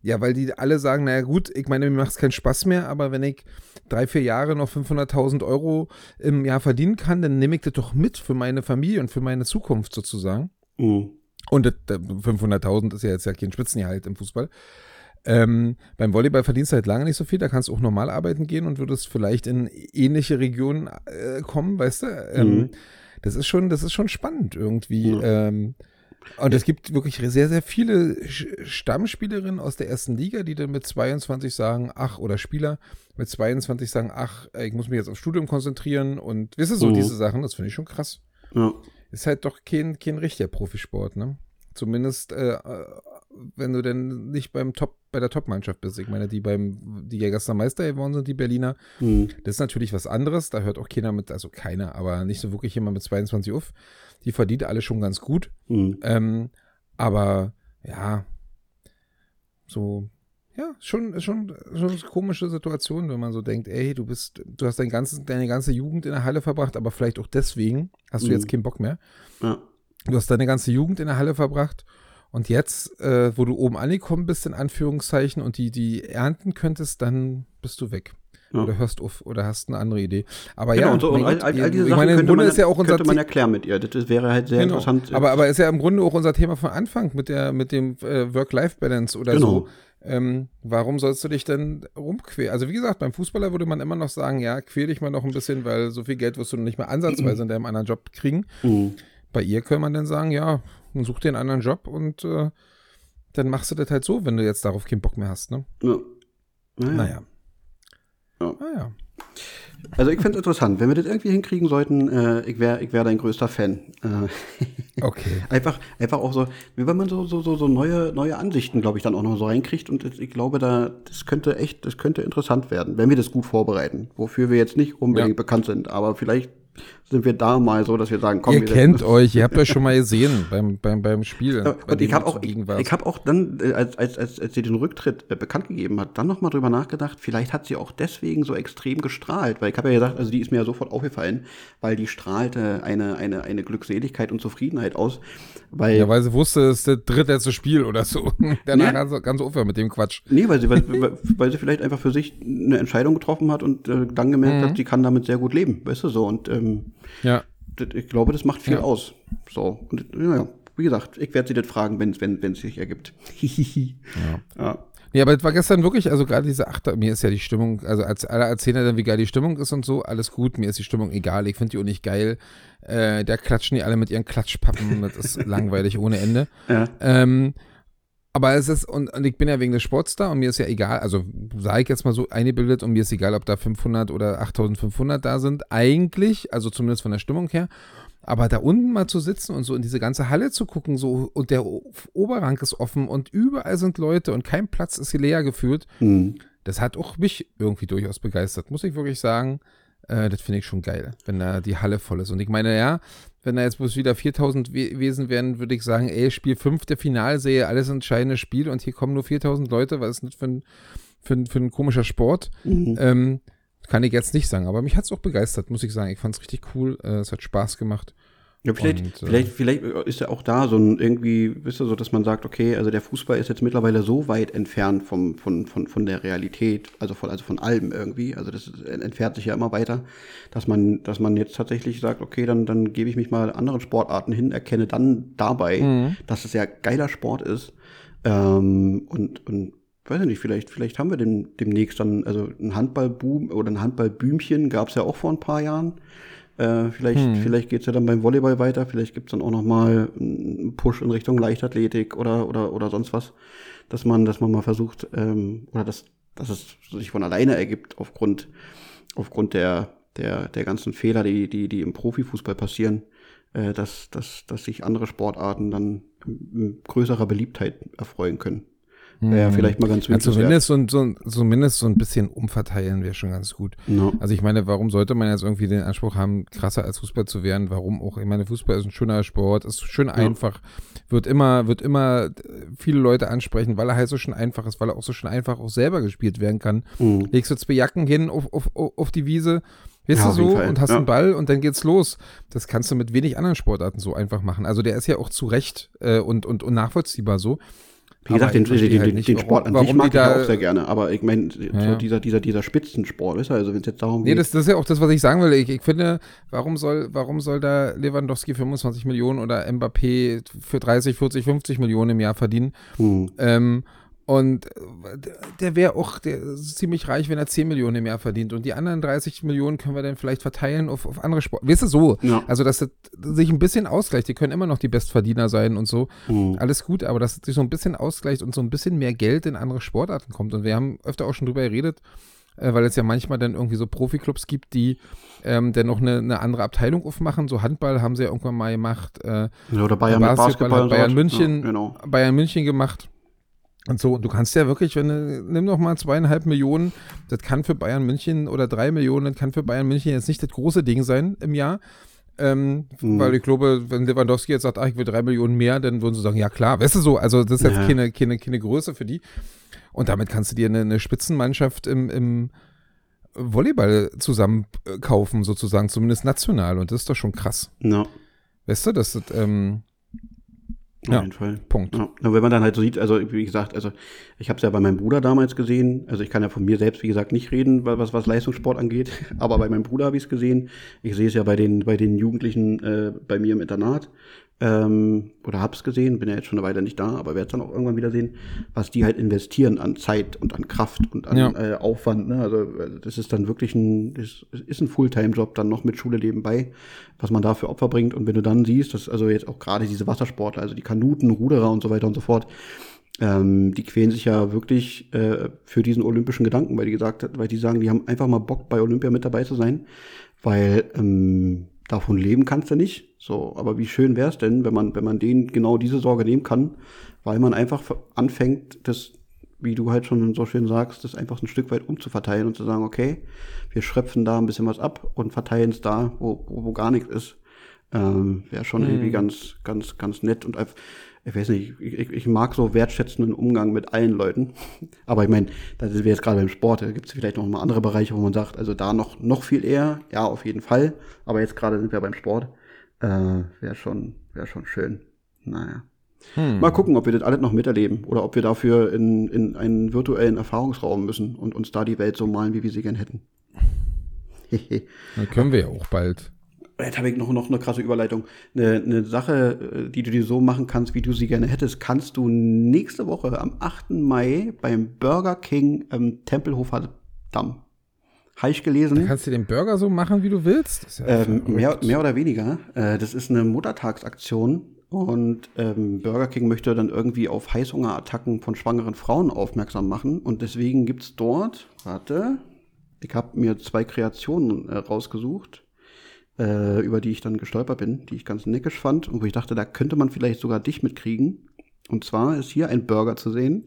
Ja, weil die alle sagen, naja gut, ich meine, mir macht es keinen Spaß mehr, aber wenn ich drei, vier Jahre noch 500.000 Euro im Jahr verdienen kann, dann nehme ich das doch mit für meine Familie und für meine Zukunft sozusagen.
Mhm.
Und das, das 500.000 ist ja jetzt ja kein Spitzengehalt im Fußball. Ähm, beim Volleyball verdienst du halt lange nicht so viel, da kannst du auch normal arbeiten gehen und würdest vielleicht in ähnliche Regionen äh, kommen, weißt du? Ähm,
Mhm.
Das ist schon, das ist schon spannend irgendwie.
Ja.
Ähm, und es gibt wirklich sehr, sehr viele Stammspielerinnen aus der ersten Liga, die dann mit 22 sagen, ach, oder Spieler mit 22 sagen, ach, ich muss mich jetzt aufs Studium konzentrieren und wisst ihr so
Mhm.
diese Sachen, das finde ich schon krass.
Ja.
Ist halt doch kein, kein richtiger Profisport, ne? Zumindest, äh, wenn du denn nicht beim Top, bei der Top-Mannschaft bist. Ich meine, die beim, die ja gestern Meister geworden sind, die Berliner,
Mhm.
das ist natürlich was anderes. Da hört auch keiner mit, also keiner, aber nicht so wirklich jemand mit 22 auf. Die verdient alle schon ganz gut.
Mhm.
Ähm, aber ja, so, ja, schon, schon, schon eine komische Situation, wenn man so denkt, ey, du bist, du hast dein ganzes, deine ganze Jugend in der Halle verbracht, aber vielleicht auch deswegen hast du
Mhm.
jetzt keinen Bock mehr.
Ja.
Du hast deine ganze Jugend in der Halle verbracht und jetzt, äh, wo du oben angekommen bist, in Anführungszeichen, und die, die ernten könntest, dann bist du weg.
Ja.
Oder hörst auf oder hast eine andere Idee. Aber
Genau,
ja,
und, so, und all, all, all diese
ich
Sachen
meine, im
könnte,
Grunde
man,
ist ja auch unser
könnte man erklären mit ihr. Das wäre halt sehr
Genau.
interessant.
Aber, aber ist ja im Grunde auch unser Thema von Anfang mit der mit dem äh, Work-Life-Balance oder
Genau.
so. Ähm, warum sollst du dich denn rumquälen? Also wie gesagt, beim Fußballer würde man immer noch sagen, ja, quäl dich mal noch ein bisschen, weil so viel Geld wirst du noch nicht mehr ansatzweise [clears throat] in deinem anderen Job kriegen.
Mhm.
Bei ihr kann man dann sagen, ja, dann such dir einen anderen Job und äh, dann machst du das halt so, wenn du jetzt darauf keinen Bock mehr hast, ne?
Ja. Naja.
Naja.
Ja.
Naja.
Also ich finde es interessant. Wenn wir das irgendwie hinkriegen sollten, äh, ich wäre ich wär dein größter Fan. Äh, [laughs]
Okay.
einfach, einfach auch so, wie wenn man so, so, so, so neue, neue Ansichten, glaube ich, dann auch noch so reinkriegt. Und ich glaube, da, das könnte echt, das könnte interessant werden, wenn wir das gut vorbereiten. Wofür wir jetzt nicht unbedingt
Ja.
bekannt sind. Aber vielleicht sind wir da mal so, dass wir sagen, komm,
ihr kennt euch, ihr habt euch schon mal gesehen beim, beim, beim Spiel.
Ja,
bei
und ich habe auch, ich, auch dann, äh, als, als, als, als sie den Rücktritt äh, bekannt gegeben hat, dann nochmal drüber nachgedacht, vielleicht hat sie auch deswegen so extrem gestrahlt, weil ich habe ja gesagt, also die ist mir ja sofort aufgefallen, weil die strahlte eine, eine, eine Glückseligkeit und Zufriedenheit aus, weil,
Ja, weil sie wusste, es ist das drittletzte Spiel oder so. [laughs] Danach
Ja.
ganz, ganz aufhören mit dem Quatsch.
nee, weil sie, weil, weil, weil sie vielleicht einfach für sich eine Entscheidung getroffen hat und äh, dann gemerkt
Mhm.
hat, sie kann damit sehr gut leben, weißt du, so, und ähm,
Ja.
das, ich glaube, das macht viel
Ja.
aus, so, und ja, wie gesagt, ich werde sie das fragen, wenn es wenn, wenn's sich ergibt. [laughs]
Ja.
ja.
Nee, aber es war gestern wirklich, also gerade diese Achter, mir ist ja die Stimmung, also als alle erzählen dann, wie geil die Stimmung ist und so, alles gut, mir ist die Stimmung egal, ich finde die auch nicht geil. Äh, da klatschen die alle mit ihren Klatschpappen, das ist [laughs] langweilig ohne Ende.
Ja.
Ähm, aber es ist, und, und ich bin ja wegen des Sports da und mir ist ja egal, also sage ich jetzt mal so eingebildet und mir ist egal, ob da 500 oder 8500 da sind, eigentlich, also zumindest von der Stimmung her. Aber da unten mal zu sitzen und so in diese ganze Halle zu gucken, so und der Oberrang ist offen und überall sind Leute und kein Platz ist hier leer gefühlt,
Hm.
das hat auch mich irgendwie durchaus begeistert, muss ich wirklich sagen. Äh, das finde ich schon geil, wenn da die Halle voll ist. Und ich meine, ja, wenn da jetzt bloß wieder 4000 Wesen wären, würde ich sagen, ey, Spiel 5 der Finalserie, alles entscheidende Spiel und hier kommen nur 4000 Leute, was ist das für ein, für ein, für ein komischer Sport? Mhm. Ähm, kann ich jetzt nicht sagen, aber mich hat es auch begeistert, muss ich sagen. Ich fand es richtig cool, äh, es hat Spaß gemacht.
Ja, vielleicht, und, äh, vielleicht, vielleicht ist ja auch da so ein irgendwie, wisst ihr, so, dass man sagt, okay, also der Fußball ist jetzt mittlerweile so weit entfernt vom, von, von, von der Realität, also von, also von allem irgendwie, also das entfernt sich ja immer weiter, dass man, dass man jetzt tatsächlich sagt, okay, dann, dann gebe ich mich mal anderen Sportarten hin, erkenne dann dabei, mhm. dass es ja geiler Sport ist, ähm, und, und weiß ich nicht, vielleicht, vielleicht haben wir dem, demnächst dann, also ein Handballboom oder ein Handballbühmchen gab es ja auch vor ein paar Jahren. Äh, vielleicht hm. vielleicht geht es ja dann beim Volleyball weiter, vielleicht gibt es dann auch noch mal einen Push in Richtung Leichtathletik oder, oder, oder sonst was, dass man, dass man mal versucht, ähm, oder dass, dass es sich von alleine ergibt aufgrund, aufgrund der, der, der ganzen Fehler, die, die, die im Profifußball passieren, äh, dass, dass, dass sich andere Sportarten dann größerer Beliebtheit erfreuen können. Wäre ja vielleicht mal ganz
ja, zumindest, so, so, zumindest so ein bisschen umverteilen wäre schon ganz gut. No. Also ich meine, warum sollte man jetzt irgendwie den Anspruch haben, krasser als Fußball zu werden? Warum auch? Ich meine, Fußball ist ein schöner Sport, ist schön ja. einfach, wird immer, wird immer viele Leute ansprechen, weil er halt so schön einfach ist, weil er auch so schön einfach auch selber gespielt werden kann. Mhm. Legst du zwei Jacken hin auf, auf, auf die Wiese, Weißt ja, du so und hast ja. einen Ball und dann geht's los. Das kannst du mit wenig anderen Sportarten so einfach machen. Also der ist ja auch zu Recht äh, und, und, und nachvollziehbar so.
Wie gesagt, den, den, halt nicht, den Sport an sich mag ich auch sehr gerne, aber ich meine, ja. so dieser, dieser, dieser Spitzensport, ist also wenn es jetzt darum
geht. Nee, das, das, ist ja auch das, was ich sagen will. Ich, ich finde, warum soll, warum soll da Lewandowski 25 Millionen oder Mbappé für 30, 40, 50 Millionen im Jahr verdienen? Hm. Ähm, und äh, der wäre auch der ziemlich reich, wenn er 10 Millionen im Jahr verdient. Und die anderen 30 Millionen können wir dann vielleicht verteilen auf, auf andere Sport. Weißt du, so. Ja. Also, dass das sich ein bisschen ausgleicht. Die können immer noch die Bestverdiener sein und so. Mhm. Alles gut, aber dass es sich so ein bisschen ausgleicht und so ein bisschen mehr Geld in andere Sportarten kommt. Und wir haben öfter auch schon drüber geredet, äh, weil es ja manchmal dann irgendwie so Profiklubs gibt, die ähm, dann noch eine, eine andere Abteilung aufmachen. So Handball haben sie ja irgendwann mal gemacht. Äh,
ja, oder Bayern Basketball, Basketball
hat Bayern München, ja, genau. Bayern München gemacht. Und so, du kannst ja wirklich, wenn du, nimm doch mal zweieinhalb Millionen, das kann für Bayern München oder drei Millionen, das kann für Bayern München jetzt nicht das große Ding sein im Jahr. Ähm, mhm. Weil ich glaube, wenn Lewandowski jetzt sagt, ach, ich will drei Millionen mehr, dann würden sie sagen, ja klar, weißt du so, also das ist jetzt ja. keine, keine, keine Größe für die. Und damit kannst du dir eine, eine Spitzenmannschaft im, im Volleyball zusammen kaufen, sozusagen, zumindest national. Und das ist doch schon krass.
No.
Weißt du, das ist, ähm,
auf ja, jeden Fall. Punkt. Ja. wenn man dann halt so sieht, also wie gesagt, also ich habe es ja bei meinem Bruder damals gesehen, also ich kann ja von mir selbst, wie gesagt, nicht reden, was, was Leistungssport angeht, [laughs] aber bei meinem Bruder habe ich es gesehen. Ich sehe es ja bei den, bei den Jugendlichen äh, bei mir im Internat ähm, oder hab's gesehen, bin ja jetzt schon eine Weile nicht da, aber werde es dann auch irgendwann wieder sehen, was die halt investieren an Zeit und an Kraft und an ja. äh, Aufwand. Ne? Also äh, das ist dann wirklich ein, das ist ein Fulltime-Job dann noch mit Schule nebenbei, was man da für Opfer bringt. Und wenn du dann siehst, dass also jetzt auch gerade diese Wassersportler, also die Kanuten, Ruderer und so weiter und so fort, ähm, die quälen sich ja wirklich äh, für diesen olympischen Gedanken, weil die gesagt, weil die sagen, die haben einfach mal Bock bei Olympia mit dabei zu sein, weil ähm, davon leben kannst du nicht. So, aber wie schön wäre es denn, wenn man, wenn man denen genau diese Sorge nehmen kann, weil man einfach anfängt, das, wie du halt schon so schön sagst, das einfach ein Stück weit umzuverteilen und zu sagen, okay, wir schröpfen da ein bisschen was ab und verteilen es da, wo, wo, wo gar nichts ist. Ähm, wäre schon mhm. irgendwie ganz, ganz, ganz nett und einfach, ich weiß nicht, ich, ich mag so wertschätzenden Umgang mit allen Leuten. [laughs] Aber ich meine, da sind wir jetzt gerade beim Sport, da gibt es vielleicht noch mal andere Bereiche, wo man sagt, also da noch, noch viel eher, ja, auf jeden Fall. Aber jetzt gerade sind wir beim Sport. Äh, wäre schon, wäre schon schön. Naja. Hm. Mal gucken, ob wir das alles noch miterleben oder ob wir dafür in, in einen virtuellen Erfahrungsraum müssen und uns da die Welt so malen, wie wir sie gern hätten. [laughs]
Dann können wir ja auch bald.
Jetzt habe ich noch, noch eine krasse Überleitung. Eine, eine Sache, äh, die du dir so machen kannst, wie du sie gerne hättest, kannst du nächste Woche am 8. Mai beim Burger King am Tempelhofer Damm. Habe ich gelesen. Da
kannst du den Burger so machen, wie du willst?
Ja ähm, mehr, mehr oder weniger. Äh, das ist eine Muttertagsaktion und ähm, Burger King möchte dann irgendwie auf Heißhungerattacken von schwangeren Frauen aufmerksam machen. Und deswegen gibt's dort, warte, ich habe mir zwei Kreationen äh, rausgesucht äh, über die ich dann gestolpert bin, die ich ganz neckisch fand und wo ich dachte, da könnte man vielleicht sogar dich mitkriegen. Und zwar ist hier ein Burger zu sehen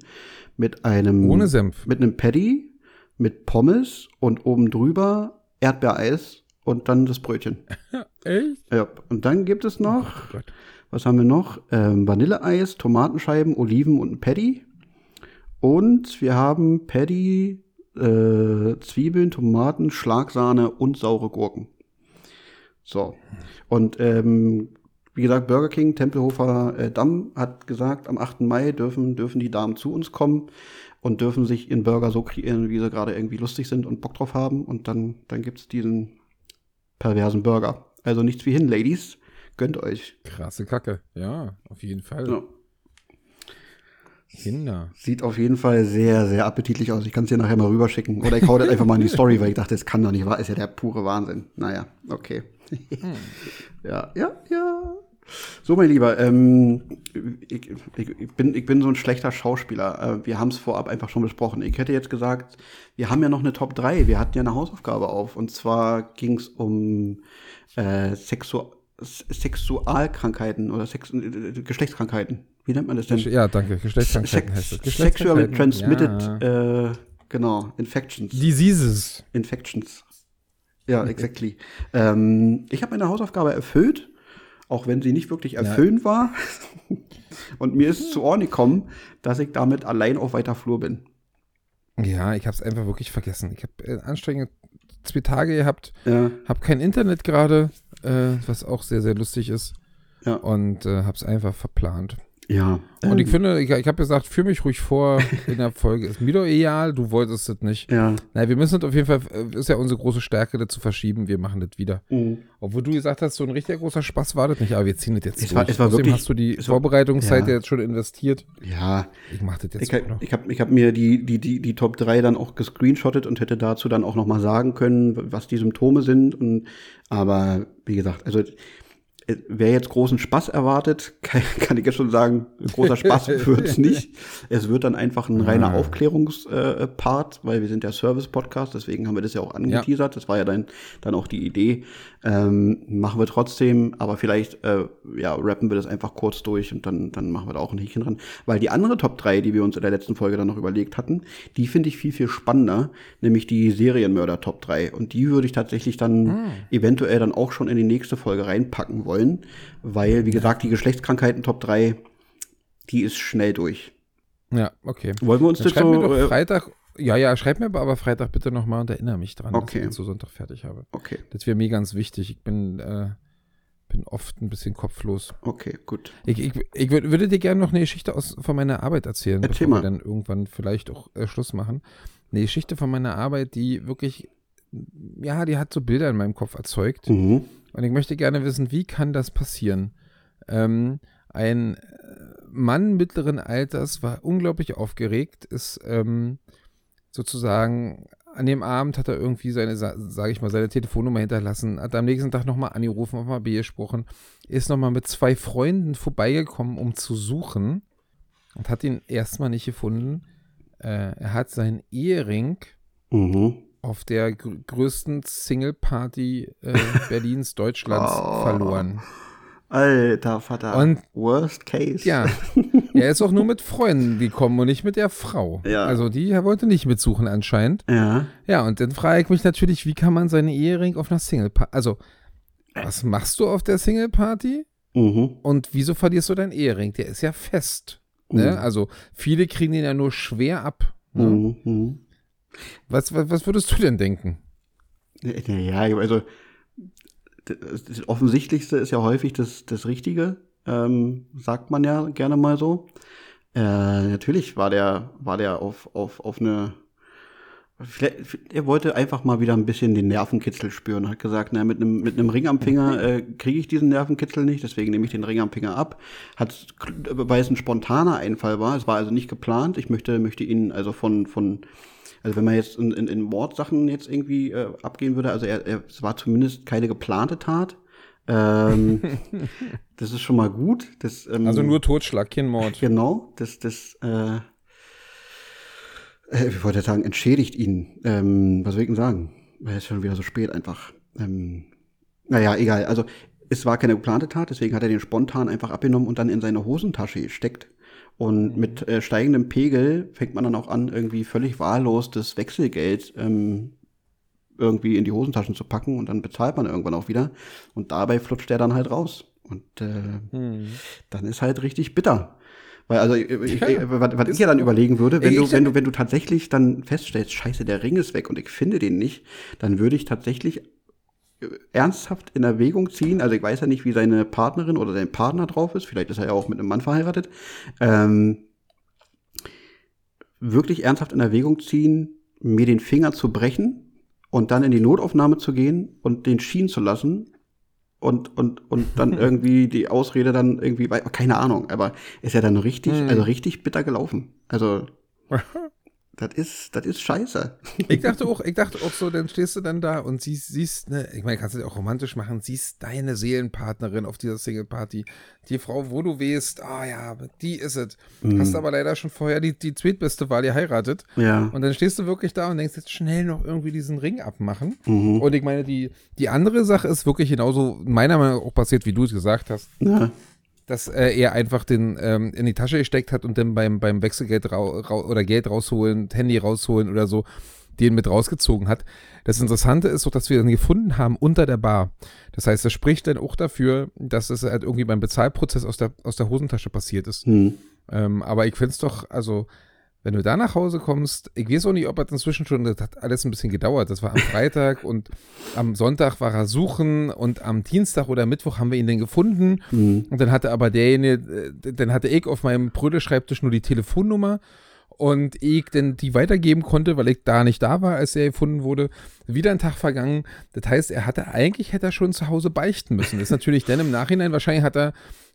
mit einem
ohne Senf,
mit einem Patty, mit Pommes und oben drüber Erdbeereis und dann das Brötchen. [laughs]
Echt?
Ja. Und dann gibt es noch,
Oh
was haben wir noch? Ähm, Vanilleeis, Tomatenscheiben, Oliven und ein Patty. Und wir haben Patty, äh, Zwiebeln, Tomaten, Schlagsahne und saure Gurken. So. Und ähm, wie gesagt, Burger King, Tempelhofer äh, Damm hat gesagt, am 8. Mai dürfen, dürfen die Damen zu uns kommen und dürfen sich ihren Burger so kreieren, wie sie gerade irgendwie lustig sind und Bock drauf haben. Und dann, dann gibt's diesen perversen Burger. Also nichts wie hin, Ladies. Gönnt euch.
Krasse Kacke. Ja, auf jeden Fall.
Ja.
Kinder.
Sieht auf jeden Fall sehr, sehr appetitlich aus. Ich kann es dir nachher mal rüberschicken. Oder ich hau das einfach mal in die Story, weil ich dachte, das kann doch nicht wahr. Ist ja der pure Wahnsinn. Naja, okay. ja, ja, ja. So, mein Lieber, ähm, ich, ich, ich, bin, ich bin so ein schlechter Schauspieler. Äh, wir haben es vorab einfach schon besprochen. Ich hätte jetzt gesagt, wir haben ja noch eine Top 3. Wir hatten ja eine Hausaufgabe auf. Und zwar ging es um äh, Sexu Sexualkrankheiten oder Sex äh, Geschlechtskrankheiten. Wie nennt man das denn?
Ja, danke. Geschlechtskrankheiten heißt das.
Sexually transmitted,
Ja.
äh, genau, Infections.
Diseases.
Infections. Ja, exactly. Ähm, ich habe meine Hausaufgabe erfüllt, auch wenn sie nicht wirklich erfüllend war. [laughs] Und mir ist zu Ohren gekommen, dass ich damit allein auf weiter Flur bin.
Ja, ich habe es einfach wirklich vergessen. Ich habe äh, anstrengende zwei Tage gehabt,
Ja,
habe kein Internet gerade, äh, was auch sehr, sehr lustig ist.
Ja.
Und äh, habe es einfach verplant.
Ja.
Und ich
Ähm,
finde, ich, ich habe gesagt, führ mich ruhig vor in der Folge. Ist mir doch egal, du wolltest es nicht.
Ja.
Nein, wir müssen es auf jeden Fall, äh, ist ja unsere große Stärke, das zu verschieben. Wir machen das wieder.
Mhm.
Obwohl du gesagt hast, so ein richtiger großer Spaß war das nicht, aber wir ziehen das jetzt
Es
durch.
war- es war
Außerdem
wirklich-
hast du die
war-
Vorbereitungszeit
ja.
jetzt schon investiert.
Ja,
Ich mach das jetzt
ich,
noch.
ich habe ich hab mir die, die, die, die Top 3 dann auch gescreenshottet und hätte dazu dann auch noch mal sagen können, was die Symptome sind. Und, aber wie gesagt, also wer jetzt großen Spaß erwartet, [laughs] kann, kann ich jetzt schon sagen, großer Spaß [laughs] wird's nicht. Es wird dann einfach ein reiner. Aufklärungspart, äh, Part, weil wir sind der Service-Podcast, deswegen haben wir das ja auch angeteasert. Das war ja dann, dann auch die Idee. Ähm, machen wir trotzdem, aber vielleicht äh, ja, rappen wir das einfach kurz durch und dann, dann machen wir da auch ein Häkchen dran. Weil die andere Top 3, die wir uns in der letzten Folge dann noch überlegt hatten, die finde ich viel, viel spannender, nämlich die Serienmörder Top 3. Und die würde ich tatsächlich dann eventuell dann auch schon in die nächste Folge reinpacken wollen, weil, wie gesagt, die Geschlechtskrankheiten Top 3, die ist schnell durch.
Ja, okay.
Wollen wir uns
Dann
das so.
doch
äh,
Freitag, ja, ja, schreib mir aber Freitag bitte nochmal und erinnere mich dran, dass
Okay.
ich das so Sonntag fertig habe.
okay,
Das wäre mir ganz wichtig. Ich bin, äh, bin oft ein bisschen kopflos.
okay, gut.
Ich, ich, ich würd, würde dir gerne noch eine Geschichte aus, von meiner Arbeit erzählen,
Erzähl
bevor
mal.
wir dann irgendwann vielleicht auch äh, Schluss machen. Eine Geschichte von meiner Arbeit, die wirklich, ja, die hat so Bilder in meinem Kopf erzeugt.
Mhm.
Und ich möchte gerne wissen, wie kann das passieren? Ähm, ein Mann mittleren Alters war unglaublich aufgeregt, ist ähm, sozusagen an dem Abend hat er irgendwie seine, sage ich mal, seine Telefonnummer hinterlassen, hat am nächsten Tag nochmal angerufen, nochmal B gesprochen, ist nochmal mit zwei Freunden vorbeigekommen, um zu suchen und hat ihn erstmal nicht gefunden. Äh, er hat seinen Ehering
Mhm.
auf der gr größten Single-Party äh, Berlins, Deutschlands [laughs]
Oh.
verloren.
Alter Vater.
Und-
Worst Case.
Ja, [laughs] er ist auch nur mit Freunden gekommen und nicht mit der Frau.
Ja.
Also die er wollte nicht mitsuchen anscheinend.
Ja.
Ja, und dann frage ich mich natürlich, wie kann man seine Ehering auf einer Single-Party, also was machst du auf der Single-Party
Mhm.
und wieso verlierst du deinen Ehering? Der ist ja fest. Ne?
Mhm.
Also viele kriegen den ja nur schwer ab. Ne?
Mhm. Mhm.
Was, was, was würdest du denn denken?
Ja, also das, Offensichtlichste ist ja häufig das, das Richtige, ähm, sagt man ja gerne mal so. Äh, natürlich war der, war der auf, auf, auf eine. Vielleicht, er wollte einfach mal wieder ein bisschen den Nervenkitzel spüren. Hat gesagt, na, mit einem mit einem Ring am Finger [laughs] äh, kriege ich diesen Nervenkitzel nicht, deswegen nehme ich den Ring am Finger ab. Hat, weil es ein spontaner Einfall war, es war also nicht geplant. Ich möchte, möchte ihn also von, von also wenn man jetzt in, in, in Mordsachen jetzt irgendwie äh, abgehen würde, also er, er, es war zumindest keine geplante Tat. Ähm, [laughs] das ist schon mal gut. Das, ähm,
Also nur Totschlag, kein Mord.
Genau, das, das, äh, äh, ich wollte sagen, entschädigt ihn. Ähm, was soll ich denn sagen? Weil es ist schon wieder so spät einfach. Ähm, naja, egal. Also es war keine geplante Tat, deswegen hat er den spontan einfach abgenommen und dann in seine Hosentasche gesteckt. Und mit äh, steigendem Pegel fängt man dann auch an, irgendwie völlig wahllos das Wechselgeld ähm, irgendwie in die Hosentaschen zu packen und dann bezahlt man irgendwann auch wieder. Und dabei flutscht der dann halt raus. Und äh,
Hm.
dann ist halt richtig bitter. Weil also ich, ich,
Ja,
ich, was, was ich ja dann überlegen würde, wenn
Ich-
du,
ich-
wenn du, wenn du tatsächlich dann feststellst, scheiße, der Ring ist weg und ich finde den nicht, dann würde ich tatsächlich äh, ernsthaft in Erwägung ziehen, also ich weiß ja nicht, wie seine Partnerin oder sein Partner drauf ist, vielleicht ist er ja auch mit einem Mann verheiratet, ähm, wirklich ernsthaft in Erwägung ziehen, mir den Finger zu brechen und dann in die Notaufnahme zu gehen und den schienen zu lassen und, und, und dann [laughs] irgendwie die Ausrede dann irgendwie, keine Ahnung, aber ist ja dann richtig,
Hm.
also richtig bitter gelaufen. Also, [laughs] das ist, das ist scheiße.
Ich dachte auch, ich dachte auch so, dann stehst du dann da und siehst, siehst ne, ich meine, kannst du dir auch romantisch machen, siehst deine Seelenpartnerin auf dieser Single-Party, die Frau, wo du weißt, ah ja, die ist es. Hast aber leider schon vorher die, die zweitbeste Wahl geheiratet.
Ja.
Und dann stehst du wirklich da und denkst, jetzt schnell noch irgendwie diesen Ring abmachen.
Mhm.
Und ich meine, die, die andere Sache ist wirklich genauso meiner Meinung nach auch passiert, wie du es gesagt hast.
Ja.
Dass äh, er einfach den ähm, in die Tasche gesteckt hat und dann beim, beim Wechselgeld oder Geld rausholen, Handy rausholen oder so, den mit rausgezogen hat. Das Interessante ist doch, dass wir ihn gefunden haben unter der Bar. Das heißt, das spricht dann auch dafür, dass es halt irgendwie beim Bezahlprozess aus der, aus der Hosentasche passiert ist.
Hm.
Ähm, aber ich finde es doch, also, wenn du da nach Hause kommst, ich weiß auch nicht, ob er inzwischen schon, das hat alles ein bisschen gedauert. Das war am Freitag [laughs] und am Sonntag war er suchen und am Dienstag oder Mittwoch haben wir ihn dann gefunden.
Hm.
Und dann hatte aber derjenige, äh, dann hatte ich auf meinem Brödelschreibtisch nur die Telefonnummer und ich dann die weitergeben konnte, weil ich da nicht da war, als er gefunden wurde. Wieder ein Tag vergangen. Das heißt, er hatte eigentlich hätte er schon zu Hause beichten müssen. Das ist natürlich dann im Nachhinein, wahrscheinlich hat er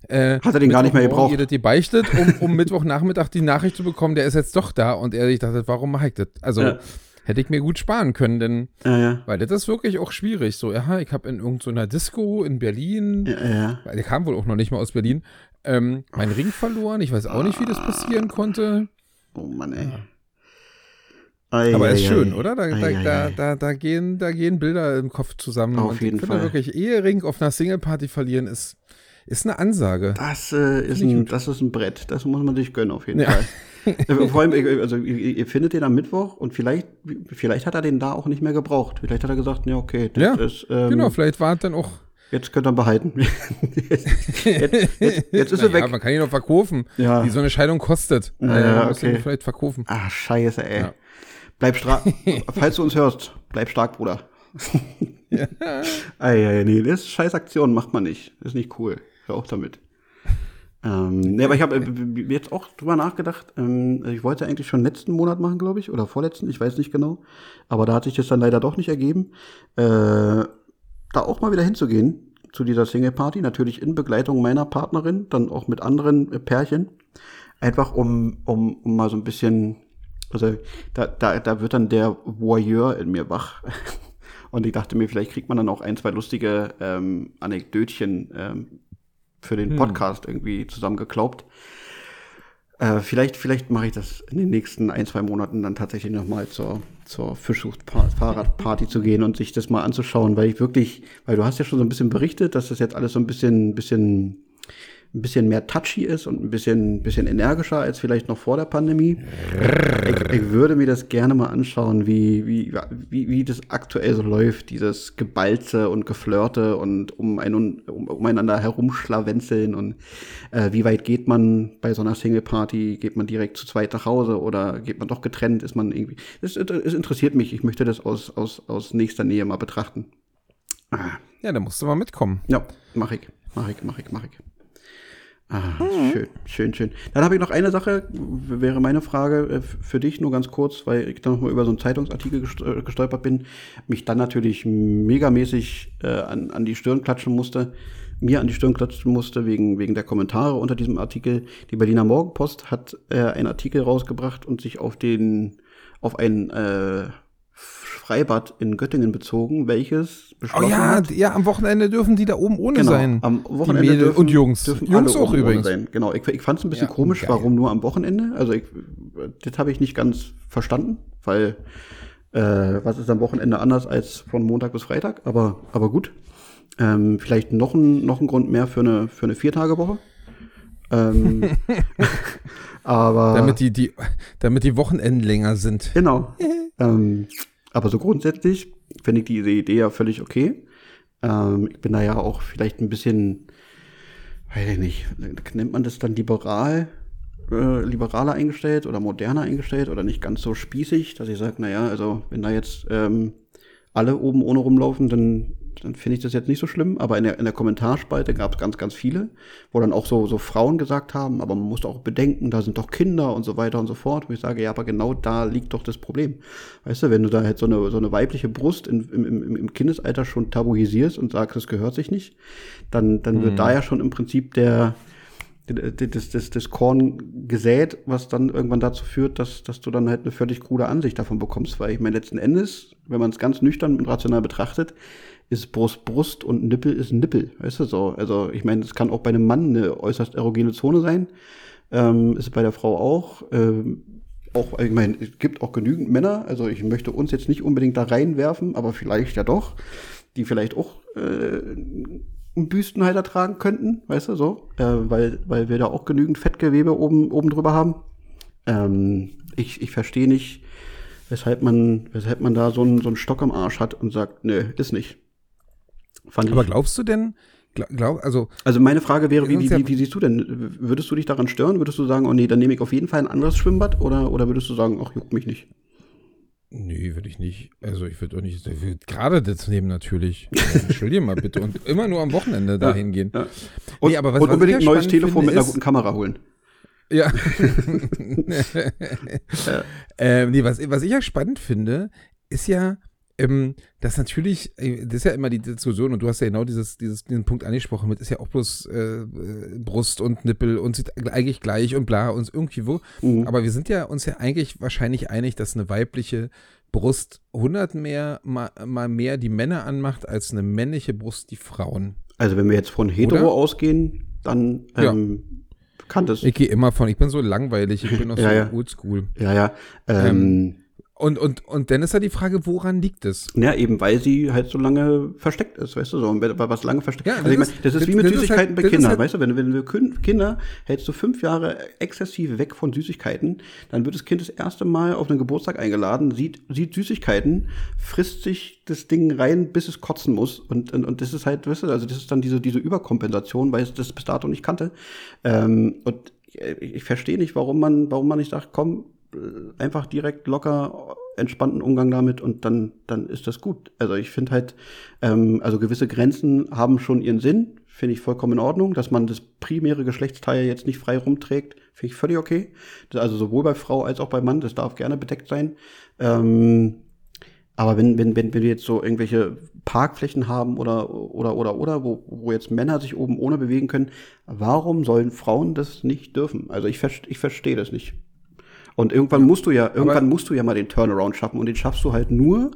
äh,
Hat er den gar nicht mehr gebraucht.
ihr das gebeichtet, um, um Mittwochnachmittag die Nachricht zu bekommen, der ist jetzt doch da und er sich dachte, warum mache ich das? Also
Ja.
hätte ich mir gut sparen können, denn
Ja, ja.
weil das ist wirklich auch schwierig. So, ja, ich habe in irgendeiner Disco in Berlin, weil der kam wohl auch noch nicht mal aus Berlin, ähm, meinen Ring verloren. Ich weiß auch nicht, wie das passieren konnte.
Oh Mann, ey. Ei,
Aber
ei,
ist
ei.
schön, oder? Da,
Ei,
da,
ei,
da,
ei.
da, gehen, da gehen Bilder im Kopf zusammen.
Auf
und
jeden
ich finde
Fall.
wirklich, Ehering auf einer Singleparty verlieren ist, ist eine Ansage.
Das, äh, ist ein, das ist ein Brett. Das muss man sich gönnen, auf jeden
Ja.
Fall. [laughs] Äh, Vor allem, äh, also ihr, ihr findet den am Mittwoch und vielleicht, vielleicht hat er den da auch nicht mehr gebraucht. Vielleicht hat er gesagt, ja, okay, das
Ja,
ist, ähm,
genau, vielleicht war es dann auch.
jetzt könnt ihr ihn behalten. jetzt, [laughs] jetzt, jetzt, jetzt ist er weg.
man kann ihn noch verkaufen,
Ja.
die so eine Scheidung kostet.
Ja,
Äh,
ja,
muss ihn
okay.
vielleicht verkaufen.
Ah, scheiße, ey.
Ja.
Bleib stark. [laughs] Falls du uns hörst, bleib stark, Bruder. ja. Ei, ei, nee, das ist scheiß Aktion, macht man nicht. Das ist nicht cool. Hör auf damit. Ähm, nee, aber ich habe äh, jetzt auch drüber nachgedacht. Ähm, ich wollte eigentlich schon letzten Monat machen, glaube ich, oder vorletzten, ich weiß nicht genau. Aber da hat sich das dann leider doch nicht ergeben. Äh, da auch mal wieder hinzugehen zu dieser Single Party, natürlich in Begleitung meiner Partnerin, dann auch mit anderen äh, Pärchen. Einfach um, um, um mal so ein bisschen, also da, da, da wird dann der Voyeur in mir wach. [laughs] Und ich dachte mir, vielleicht kriegt man dann auch ein, zwei lustige ähm, Anekdötchen ähm, für den Podcast irgendwie zusammengeklaubt. Äh, vielleicht vielleicht mache ich das in den nächsten ein, zwei Monaten dann tatsächlich nochmal zur, zur Fischsucht-Fahrradparty zu gehen und sich das mal anzuschauen, weil ich wirklich, weil du hast ja schon so ein bisschen berichtet, dass das jetzt alles so ein bisschen, bisschen, ein bisschen mehr touchy ist und ein bisschen, bisschen energischer als vielleicht noch vor der Pandemie. Ich, ich würde mir das gerne mal anschauen, wie, wie, wie, wie das aktuell so läuft, dieses Geballte und Geflirte und um, ein, um, umeinander herumschlawenzeln und äh, wie weit geht man bei so einer Single-Party? Geht man direkt zu zweit nach Hause oder geht man doch getrennt? Ist man irgendwie. Es, es interessiert mich. Ich möchte das aus, aus, aus nächster Nähe mal betrachten. Ah,
Ja, da musst du mal mitkommen.
ja, mach ich. Mach ich, mach ich, mach ich. Ah, schön, schön, schön. Dann habe ich noch eine Sache, wäre meine Frage äh, für dich nur ganz kurz, weil ich da noch mal über so einen Zeitungsartikel äh, gestolpert bin, mich dann natürlich megamäßig äh, an, an die Stirn klatschen musste, mir an die Stirn klatschen musste wegen, wegen der Kommentare unter diesem Artikel. Die Berliner Morgenpost hat äh, einen Artikel rausgebracht und sich auf den, auf ein äh, Freibad in Göttingen bezogen, welches
Oh
beschlossen
ja,
hat,
ja, am Wochenende dürfen die da oben ohne
Genau,
sein.
Am
Die
Wochenende
Mädel
dürfen,
und Jungs.
Dürfen
Jungs auch übrigens.
Sein. Genau, ich, ich fand es ein bisschen
Ja,
komisch,
geil.
warum nur am Wochenende. Also ich, das habe ich nicht ganz verstanden, weil äh, was ist am Wochenende anders als von Montag bis Freitag? Aber, aber gut. Ähm, vielleicht noch ein, noch ein Grund mehr für eine, für eine Viertagewoche. Ähm, [laughs] [laughs] aber
Damit die, die, damit die Wochenenden länger sind.
Genau. [laughs] ähm, aber so grundsätzlich finde ich diese Idee ja völlig okay. Ähm, ich bin da ja auch vielleicht ein bisschen, weiß ich nicht, nennt man das dann liberal, äh, liberaler eingestellt oder moderner eingestellt oder nicht ganz so spießig, dass ich sage, naja, also wenn da jetzt ähm, alle oben ohne rumlaufen, dann dann finde ich das jetzt nicht so schlimm, aber in der, in der Kommentarspalte gab es ganz, ganz viele, wo dann auch so, so Frauen gesagt haben, aber man muss auch bedenken, da sind doch Kinder und so weiter und so fort, wo ich sage, ja, aber genau da liegt doch das Problem. Weißt du, wenn du da halt so eine, so eine weibliche Brust in, im, im, im Kindesalter schon tabuisierst und sagst, es gehört sich nicht, dann, dann wird mhm. da ja schon im Prinzip der, das, das, das Korn gesät, was dann irgendwann dazu führt, dass, dass du dann halt eine völlig krude Ansicht davon bekommst. Weil ich meine, letzten Endes, wenn man es ganz nüchtern und rational betrachtet, ist Brust Brust und Nippel ist Nippel, weißt du so. Also ich meine, es kann auch bei einem Mann eine äußerst erogene Zone sein. Ähm, ist bei der Frau auch. Ähm, auch, ich meine, es gibt auch genügend Männer, also ich möchte uns jetzt nicht unbedingt da reinwerfen, aber vielleicht ja doch, die vielleicht auch äh, einen Büstenhalter tragen könnten, weißt du, so, äh, weil, weil wir da auch genügend Fettgewebe oben, oben drüber haben. Ähm, ich ich verstehe nicht, weshalb man, weshalb man da so einen, so einen Stock am Arsch hat und sagt, nö, ist nicht.
Fand Aber glaubst du denn, glaub, also.
Also meine Frage wäre, wie, wie, wie, wie, siehst du denn? Würdest du dich daran stören? Würdest du sagen, oh nee, dann nehme ich auf jeden Fall ein anderes Schwimmbad? Oder, oder würdest du sagen, ach, juckt mich nicht?
Nee, würde ich nicht. Also ich würde auch nicht, ich würde gerade das nehmen natürlich. Entschuldige mal bitte. Und immer nur am Wochenende dahin gehen. Ja.
Und, nee, aber was, und unbedingt ein neues Telefon mit einer guten Kamera holen.
Ja. ja. [laughs] [laughs] Ähm, nee, was, was ich ja spannend finde, ist ja, ähm, das natürlich, äh, das ist ja immer die Diskussion und du hast ja genau dieses, dieses, diesen Punkt angesprochen mit, ist ja auch bloß äh, äh, Brust und Nippel und sieht eigentlich gleich und bla und irgendwie wo. Mhm. Aber wir sind ja uns ja eigentlich wahrscheinlich einig, dass eine weibliche Brust 100 mehr, mal, mal mehr die Männer anmacht, als eine männliche Brust die Frauen.
Also wenn wir jetzt von hetero Oder? ausgehen, dann ähm, ja. kann das.
Ich gehe immer von, ich bin so langweilig, ich bin noch [laughs] ja, so ja. oldschool.
Ja, ja. Ähm, ähm
und, und, und dann ist ja die Frage, woran liegt es?
Ja, eben, weil sie halt so lange versteckt ist, weißt du, so, weil was lange versteckt ja, also ich mein, das ist das, wie mit Süßigkeiten halt, bei Kindern, halt, weißt du, wenn, wenn du Kinder hältst du fünf Jahre exzessiv weg von Süßigkeiten, dann wird das Kind das erste Mal auf einen Geburtstag eingeladen, sieht, sieht Süßigkeiten, frisst sich das Ding rein, bis es kotzen muss und, und, und das ist halt, weißt du, also das ist dann diese, diese Überkompensation, weil es das bis dato nicht kannte. Ähm, und ich, ich verstehe nicht, warum man, warum man nicht sagt, komm, äh, einfach direkt locker entspannten Umgang damit und dann, dann ist das gut. Also ich finde halt, ähm, also gewisse Grenzen haben schon ihren Sinn, finde ich vollkommen in Ordnung, dass man das primäre Geschlechtsteil jetzt nicht frei rumträgt, finde ich völlig okay. Also sowohl bei Frau als auch bei Mann, das darf gerne bedeckt sein. Ähm, aber wenn, wenn, wenn, wenn wir jetzt so irgendwelche Parkflächen haben oder, oder, oder, oder, wo, wo jetzt Männer sich oben ohne bewegen können, warum sollen Frauen das nicht dürfen? Also ich, ich verstehe das nicht. Und irgendwann musst du ja, irgendwann Aber musst du ja mal den Turnaround schaffen und den schaffst du halt nur,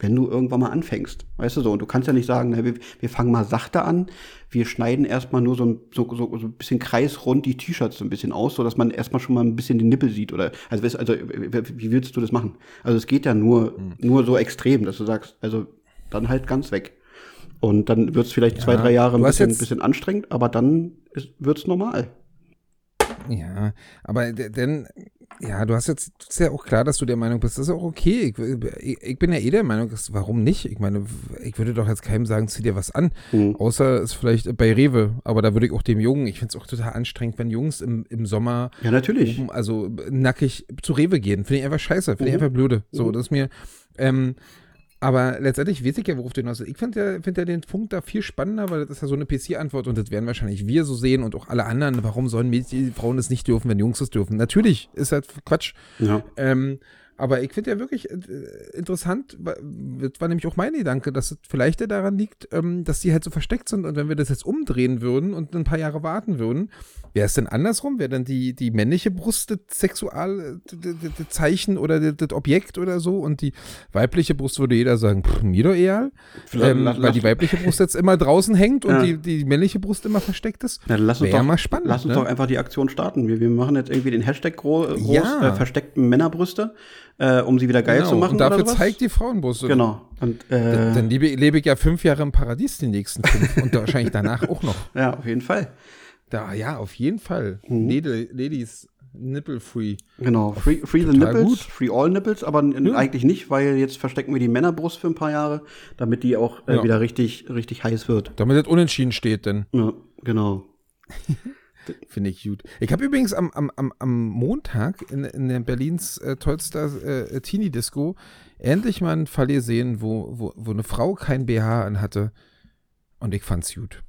wenn du irgendwann mal anfängst. Weißt du so? Und du kannst ja nicht sagen, na, wir, wir fangen mal sachte an, wir schneiden erstmal nur so ein, so, so, so ein bisschen kreisrund die T-Shirts so ein bisschen aus, so dass man erstmal schon mal ein bisschen die Nippel sieht. Oder also, also wie willst du das machen? Also es geht ja nur, mhm. nur so extrem, dass du sagst, also dann halt ganz weg. Und dann wird es vielleicht ja, zwei, drei Jahre ein bisschen, bisschen anstrengend, aber dann wird es normal.
Ja, aber denn, ja, du hast jetzt, ist ja auch klar, dass du der Meinung bist, das ist auch okay. Ich, ich bin ja eh der Meinung, dass, warum nicht? Ich meine, ich würde doch jetzt keinem sagen, zieh dir was an. Mhm. Außer es vielleicht bei Rewe. Aber da würde ich auch dem Jungen, ich finde es auch total anstrengend, wenn Jungs im, im Sommer.
Ja, natürlich.
Oben, also nackig zu Rewe gehen. Finde ich einfach scheiße. Finde mhm. ich einfach blöde. So, mhm. das ist mir, ähm, aber letztendlich weiß ich ja, worauf du hinaus Ich finde ja, find ja den Punkt da viel spannender, weil das ist ja so eine PC-Antwort und das werden wahrscheinlich wir so sehen und auch alle anderen. Warum sollen Mädchen, Frauen das nicht dürfen, wenn Jungs das dürfen? Natürlich ist halt Quatsch. Ja. Ähm, aber ich finde ja wirklich äh, interessant, das war nämlich auch mein Gedanke, dass es vielleicht ja daran liegt, ähm, dass die halt so versteckt sind und wenn wir das jetzt umdrehen würden und ein paar Jahre warten würden, wäre es denn andersrum? Wäre dann die, die männliche Brust das Sexualzeichen oder das Objekt oder so und die weibliche Brust würde jeder sagen, pff, mir doch egal, ähm, weil die weibliche Brust jetzt immer draußen hängt und ja. die, die männliche Brust immer versteckt ist.
Ja, lass uns doch, mal spannend. Lass uns ne? doch einfach die Aktion starten. Wir, wir machen jetzt irgendwie den Hashtag groß, groß ja. äh, versteckten Männerbrüste äh, um sie wieder geil genau. zu machen. Und
dafür zeigt die Frauenbrust.
Genau.
Und, äh, dann, dann lebe, lebe, ich ja fünf Jahre im Paradies, die nächsten fünf. [laughs] und wahrscheinlich danach auch noch.
Ja, auf jeden Fall.
Da, ja, auf jeden Fall. Mhm. Ladies, Nipple-free.
Genau, free, free the nipples,
gut.
free all nipples, aber
Ja.
eigentlich nicht, weil jetzt verstecken wir die Männerbrust für ein paar Jahre, damit die auch äh,
Ja.
wieder richtig, richtig heiß wird.
Damit das unentschieden steht, denn
Ja, genau. [laughs]
finde ich gut. Ich habe übrigens am, am, am, Montag in, in der Berlins äh, tollster äh, Teenie-Disco endlich mal einen Fall gesehen, wo, wo, wo eine Frau kein BH anhatte. Und ich fand's gut.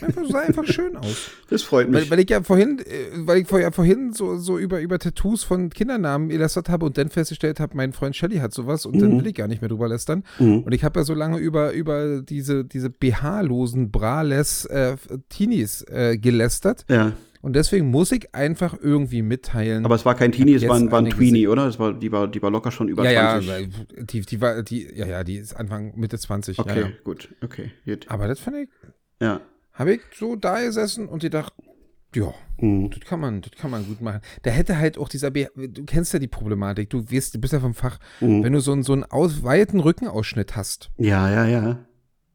Einfach, sah einfach schön aus.
Das freut mich.
Weil, weil ich ja vorhin, äh, weil ich vorher vorhin so, so über, über Tattoos von Kindernamen gelästert habe und dann festgestellt habe, mein Freund Shelly hat sowas und dann will ich gar nicht mehr drüber lästern.
Mhm.
Und ich habe ja so lange über, über diese, diese BH-losen, braless äh, Teenies äh, gelästert.
ja,
Und deswegen muss ich einfach irgendwie mitteilen.
aber es war kein Teenie, es war, ein- war ein Tweenie, oder? Es war, die, war, die war locker schon über
ja,
20.
ja, die, die war, die, ja, ja, die ist Anfang, Mitte 20.
okay,
Ja, ja.
gut, okay, gut.
Aber das fand ich,
Ja.
habe ich so da gesessen und gedacht, ja,
Mhm.
das kann man, das kann man gut machen. Da hätte halt auch dieser, BH, du kennst ja die Problematik, du wirst, du bist ja vom Fach,
Mhm.
wenn du so einen, so einen aus, weiten Rückenausschnitt hast
Ja, ja, ja.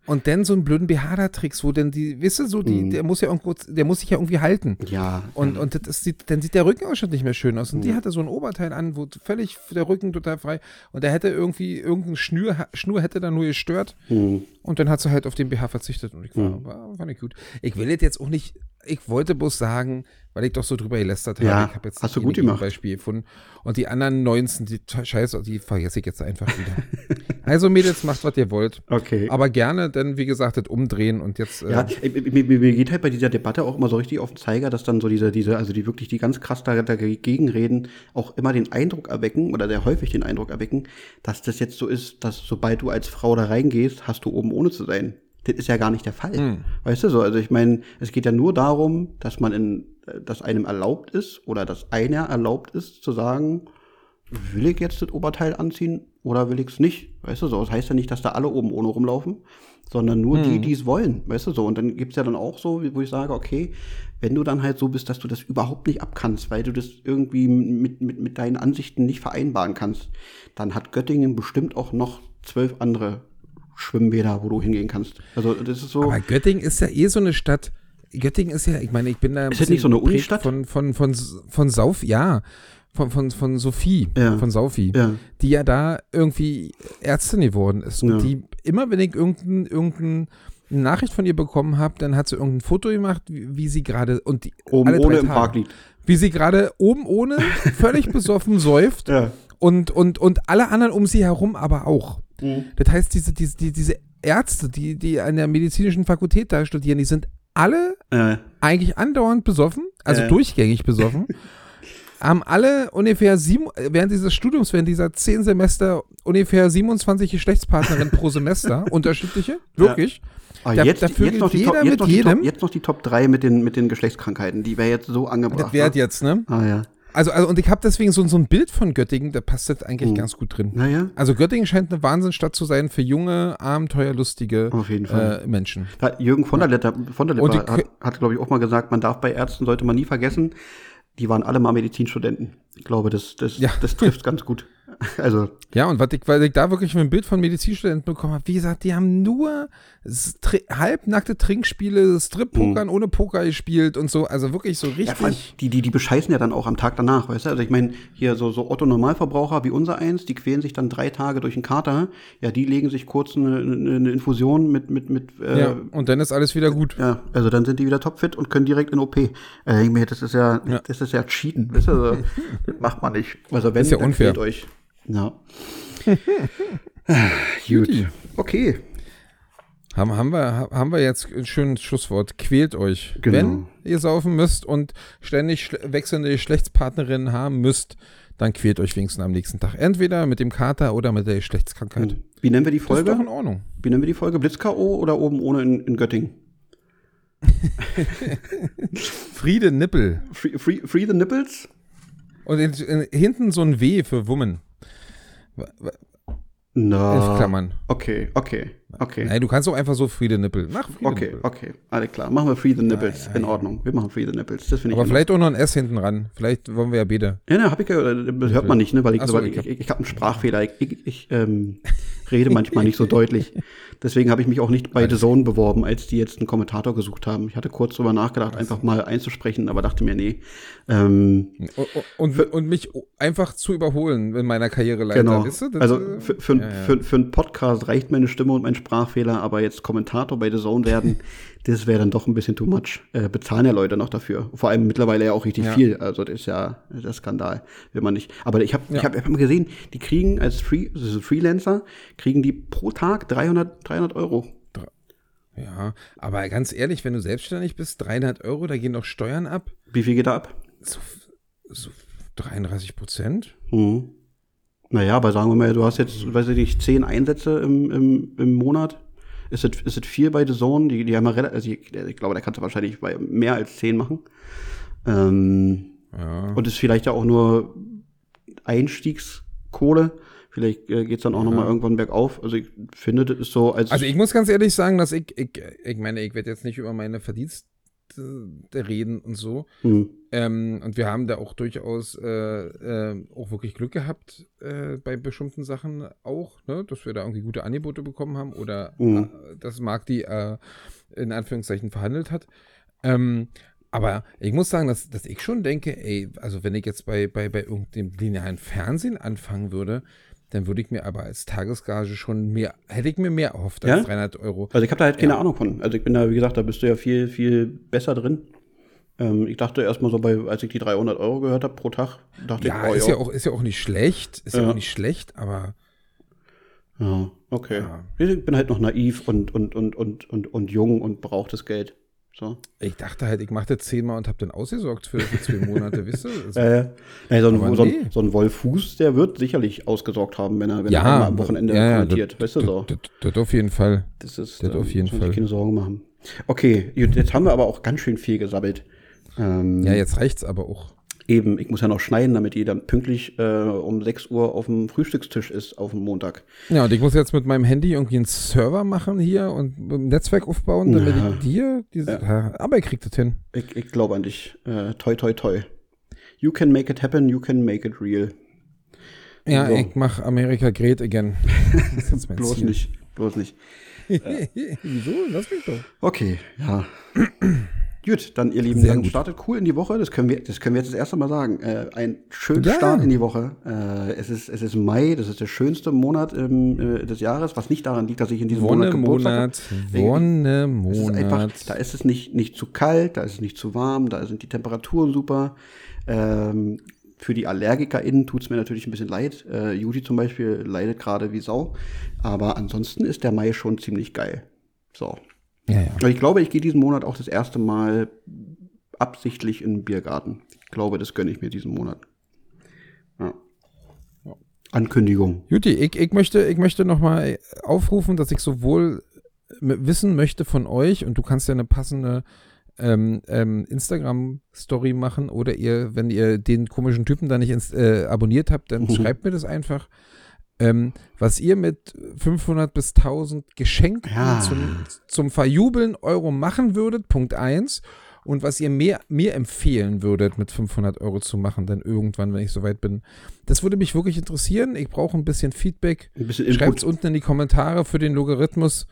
Und dann so einen blöden BH trägst, wo denn die, weißt du, so die,
Mhm.
der muss ja irgendwo, der muss sich ja irgendwie halten.
Ja.
Und, und das sieht, dann sieht der Rückenausschnitt nicht mehr schön aus. Und
Mhm.
die hatte so ein Oberteil an, wo völlig der Rücken total frei. Und der hätte irgendwie, irgendein Schnür, Schnur hätte da nur gestört.
Mhm.
Und dann hat sie halt auf den BH verzichtet. Und ich war,
Mhm.
war fand ich gut. Ich will jetzt auch nicht, ich wollte bloß sagen, weil ich doch so drüber gelästert habe.
Ja,
ich habe jetzt
hast du
nicht
gut
ein
gemacht.
Beispiel gefunden. Und die anderen 19, die Scheiße, die vergesse ich jetzt einfach wieder. also Mädels, macht, was ihr wollt.
Okay.
Aber gerne dann, wie gesagt, das umdrehen und jetzt. Äh,
Ja, mir, mir, geht halt bei dieser Debatte auch immer so richtig auf den Zeiger, dass dann so diese, diese, also die wirklich die ganz krass da- dagegen reden, auch immer den Eindruck erwecken oder sehr häufig den Eindruck erwecken, dass das jetzt so ist, dass sobald du als Frau da reingehst, hast du oben ohne zu sein. Das ist ja gar nicht der Fall. Weißt du so? Also ich meine, es geht ja nur darum, dass man in, dass einem erlaubt ist oder dass einer erlaubt ist zu sagen, will ich jetzt das Oberteil anziehen oder will ich es nicht? Weißt du so? Das heißt ja nicht, dass da alle oben ohne rumlaufen, sondern nur die, die es wollen. Weißt du so? Und dann gibt's ja dann auch so, wo ich sage, okay, wenn du dann halt so bist, dass du das überhaupt nicht abkannst, weil du das irgendwie mit, mit, mit deinen Ansichten nicht vereinbaren kannst, dann hat Göttingen bestimmt auch noch zwölf andere Schwimmbäder, wo du hingehen kannst. Also das ist so.
Aber Göttingen ist ja eh so eine Stadt. Göttingen ist ja, ich meine, ich bin da. ein
Ist das nicht so eine Unistadt?
Von, von, von, von Sauf, ja. Von, von, von Sophie,
Ja.
von Saufi,
Ja.
die ja da irgendwie Ärztin geworden ist. Und
Ja.
die, immer wenn ich irgendein, irgendein Nachricht von ihr bekommen habe, dann hat sie irgendein Foto gemacht, wie, wie sie gerade und die
Oben
alle
ohne im Park liegt.
Wie sie gerade oben ohne [laughs] völlig besoffen säuft und, und, und alle anderen um sie herum aber auch.
Mhm.
Das heißt, diese, diese, die, diese Ärzte, die, die an der medizinischen Fakultät da studieren, die sind alle
Äh,
eigentlich andauernd besoffen, also
Äh.
durchgängig besoffen. [laughs] haben alle ungefähr sieben, während dieses Studiums, während dieser zehn Semester, ungefähr 27 Geschlechtspartnerinnen pro Semester, [laughs] unterschiedliche, wirklich. Da-
jetzt,
da
jetzt,
vögelt
noch die
jeder
Top, jetzt,
mit
noch die Top,
jedem.
jetzt noch die Top 3 mit den, mit den Geschlechtskrankheiten. Die wäre jetzt so angebracht.
Das wäre
ne?
jetzt, ne?
Ah ja.
Also, also und ich habe deswegen so, so ein Bild von Göttingen, da passt das eigentlich ganz gut drin.
Naja,
Also Göttingen scheint eine Wahnsinnsstadt zu sein für junge, abenteuerlustige
auf jeden Fall.
äh, Menschen.
Da, Jürgen von der Letter, von der
die-
hat, hat glaube ich, auch mal gesagt, man darf bei Ärzten, sollte man nie vergessen, die waren alle mal Medizinstudenten. Ich glaube, das, das,
Ja.
das trifft ganz gut. [laughs] Also,
Ja, und was ich, weil ich da wirklich ein Bild von Medizinstudenten bekommen habe, wie gesagt, die haben nur s- tri- halbnackte Trinkspiele, Strip-Pokern ohne Poker gespielt und so, also wirklich so
Mhm. ja, allem,
richtig.
die, die, die bescheißen ja dann auch am Tag danach, weißt du? Also ich meine, hier so, so Otto-Normalverbraucher wie unser eins, die quälen sich dann drei Tage durch den Kater. Ja, die legen sich kurz eine, eine, Infusion mit, mit, mit, äh,
ja, und dann ist alles wieder gut.
Ja, also dann sind die wieder topfit und können direkt in OP. Äh, ich meine, das ist ja,
Ja.
das ist ja Cheaten, wisst ihr? Also, das [laughs] macht man nicht. Also wenn,
Ist ja unfair.
euch. Ja. [laughs] Gut. Okay.
Haben, haben, wir, haben wir jetzt ein schönes Schlusswort. Quält euch.
Genau.
Wenn ihr saufen müsst und ständig wechselnde Geschlechtspartnerinnen haben müsst, dann quält euch wenigstens am nächsten Tag. Entweder mit dem Kater oder mit der Geschlechtskrankheit.
Wie nennen wir die
Das ist doch
Folge?
in Ordnung.
Wie nennen wir die Folge? Blitz-K.O. oder oben ohne in, in Göttingen? [laughs]
Friede Nippel.
Free, free, free the Nipples?
Und in, in, hinten so ein W für Woman.
Na.
In Klammern.
Okay, okay. Okay.
Nein, du kannst auch einfach so Free the Nipple. Mach Free the
Okay,
Nipple.
okay, alles klar. Machen wir Free the Nipples.
ja,
in
ja.
Ordnung. Wir machen Free the Nipples. Das finde ich
Aber
in
vielleicht auch noch ein S hinten ran. Vielleicht wollen wir ja beide.
Ja, ne, hab ich ja, äh, das hört man nicht, ne, weil ich,
Ach so,
weil
ich
ich,
hab-
ich, ich habe einen Sprachfehler. Ich, ich, ähm, rede manchmal nicht so deutlich. [laughs] Deswegen habe ich mich auch nicht bei The Zone beworben, als die jetzt einen Kommentator gesucht haben. Ich hatte kurz drüber nachgedacht, einfach mal einzusprechen, aber dachte mir, nee. Ähm,
Und, und, und mich einfach zu überholen in meiner Karriereleiter.
genau.
Weißt du?
Also
äh,
für, für,
ja.
Für, für einen Podcast reicht meine Stimme und mein Sprachfehler, aber jetzt Kommentator bei The Zone werden, [laughs] das wäre dann doch ein bisschen too much. Äh, bezahlen ja Leute noch dafür. Vor allem mittlerweile ja auch richtig
Ja.
viel. Also das ist ja der Skandal, will man nicht. Aber ich habe
Ja.
ich hab, ich hab gesehen, die kriegen als Free, also Freelancer, kriegen die pro Tag 300, 300 Euro.
Ja, aber ganz ehrlich, wenn du selbstständig bist, 300 Euro, da gehen doch Steuern ab.
Wie viel geht da ab?
So, so 33 Prozent?
Mhm. Naja, aber sagen wir mal, du hast jetzt, weiß ich nicht, zehn Einsätze im, im, im Monat. Ist es, ist es viel bei The Zone? Die, die haben ja relativ, also ich, ich glaube, da kannst du wahrscheinlich bei mehr als zehn machen. Ähm,
Ja.
und ist vielleicht ja auch nur Einstiegskohle. Vielleicht äh, geht's dann auch noch mal irgendwann bergauf. Also ich finde, das ist so, als
Also ich muss ganz ehrlich sagen, dass ich, ich, ich meine, ich werde jetzt nicht über meine Verdienste reden und so.
Hm,
Ähm, und wir haben da auch durchaus äh, äh, auch wirklich Glück gehabt äh, bei bestimmten Sachen auch, ne? dass wir da irgendwie gute Angebote bekommen haben oder
Mhm.
äh, dass Marc die äh, in Anführungszeichen verhandelt hat. Ähm, aber ich muss sagen, dass, dass ich schon denke, ey, also wenn ich jetzt bei, bei, bei irgendeinem linearen Fernsehen anfangen würde, dann würde ich mir aber als Tagesgage schon mehr, hätte ich mir mehr erhofft als
Ja?
300 Euro.
Also ich habe da halt keine
Ja.
Ahnung von. Also ich bin da, wie gesagt, da bist du ja viel, viel besser drin. Ähm, ich dachte erstmal so bei, als ich die 300 Euro gehört habe pro Tag, dachte
Ja,
ich, oh,
ist ja auch, ist ja auch nicht schlecht, ist ja,
Ja.
auch nicht schlecht, aber
Ja, okay. Ich bin halt noch naiv und, und, und, und, und, und jung und brauche das Geld. So.
Ich dachte halt, ich mache das zehnmal und habe dann ausgesorgt für, für zwei Monate, wisst ihr? [laughs] Also,
Äh, nee, so, ein, so,
nee.
so ein Wolf Fuß, der wird sicherlich ausgesorgt haben, wenn er, wenn er
ja,
einmal am Wochenende
ja, ja,
kommentiert.
das,
weißt du so?
Das, das, das auf jeden Fall.
Das ist,
das auf jeden
muss man
Fall.
keine Sorgen machen. Okay, jetzt haben wir aber auch ganz schön viel gesammelt. Ähm,
Ja, jetzt reicht's aber auch.
Eben, ich muss ja noch schneiden, damit die dann pünktlich äh, um 6 Uhr auf dem Frühstückstisch ist auf dem Montag.
Ja, und ich muss jetzt mit meinem Handy irgendwie einen Server machen hier und ein Netzwerk aufbauen, damit
Ja.
ich dir diese. Ja. Aber ich krieg das hin.
Ich, ich glaube an dich. Äh, toi, toi, toi. You can make it happen, you can make it real.
Ja,
So.
ich mach Amerika great again. [laughs] Das ist
Bloß
Ziel.
nicht, bloß nicht. [laughs]
Wieso? Lass mich doch.
Okay, ja. [clears throat] Gut, dann ihr Lieben,
Sehr
dann
gut.
startet cool in die Woche. Das können wir, das können wir jetzt das erste Mal sagen. Äh, ein schöner
Ja.
Start in die Woche. Äh, es ist, es ist Mai. Das ist der schönste Monat ähm, äh, des Jahres, was nicht daran liegt, dass ich in diesem Monat
Wonne
Geburtstag
Monat. Wonne
Es ist einfach,
Monat.
da ist es nicht, nicht zu kalt, da ist es nicht zu warm, da sind die Temperaturen super. Ähm, für die AllergikerInnen tut es mir natürlich ein bisschen leid. Äh, Judy zum Beispiel leidet gerade wie Sau. Aber ansonsten ist der Mai schon ziemlich geil. So.
Ja, ja.
Ich glaube, ich gehe diesen Monat auch das erste Mal absichtlich in den Biergarten. Ich glaube, das gönne ich mir diesen Monat. Ja. Ankündigung.
Juti, ich, ich möchte, ich möchte nochmal aufrufen, dass ich sowohl wissen möchte von euch und du kannst ja eine passende ähm, ähm, Instagram-Story machen oder ihr, wenn ihr den komischen Typen da nicht ins, äh, abonniert habt, dann
Mhm. [laughs]
schreibt mir das einfach. Ähm, was ihr mit 500 bis 1000 Geschenken
Ja.
zum, zum Verjubeln Euro machen würdet, Punkt 1. Und was ihr mir, mir empfehlen würdet, mit 500 Euro zu machen, dann irgendwann, wenn ich soweit bin. Das würde mich wirklich interessieren. Ich brauche ein bisschen Feedback. Schreibt es unten in die Kommentare für den Logarithmus.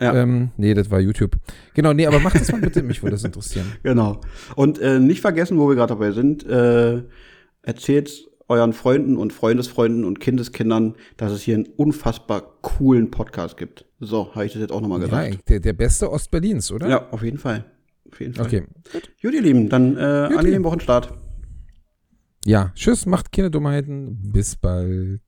Ja.
Ähm, nee, das war YouTube. Genau, nee, aber macht das mal bitte, mich würde das interessieren. [laughs]
Genau. Und äh, nicht vergessen, wo wir gerade dabei sind, äh, erzählt euren Freunden und Freundesfreunden und Kindeskindern, dass es hier einen unfassbar coolen Podcast gibt. So, habe ich das jetzt auch nochmal
Ja,
gesagt.
der, der beste Ostberlins, oder?
Ja, auf jeden Fall. Auf jeden Fall.
Okay.
Gut, ihr Lieben, dann äh,
Juti.
angenehmen Wochenstart.
Ja, tschüss, macht keine Dummheiten. Bis bald.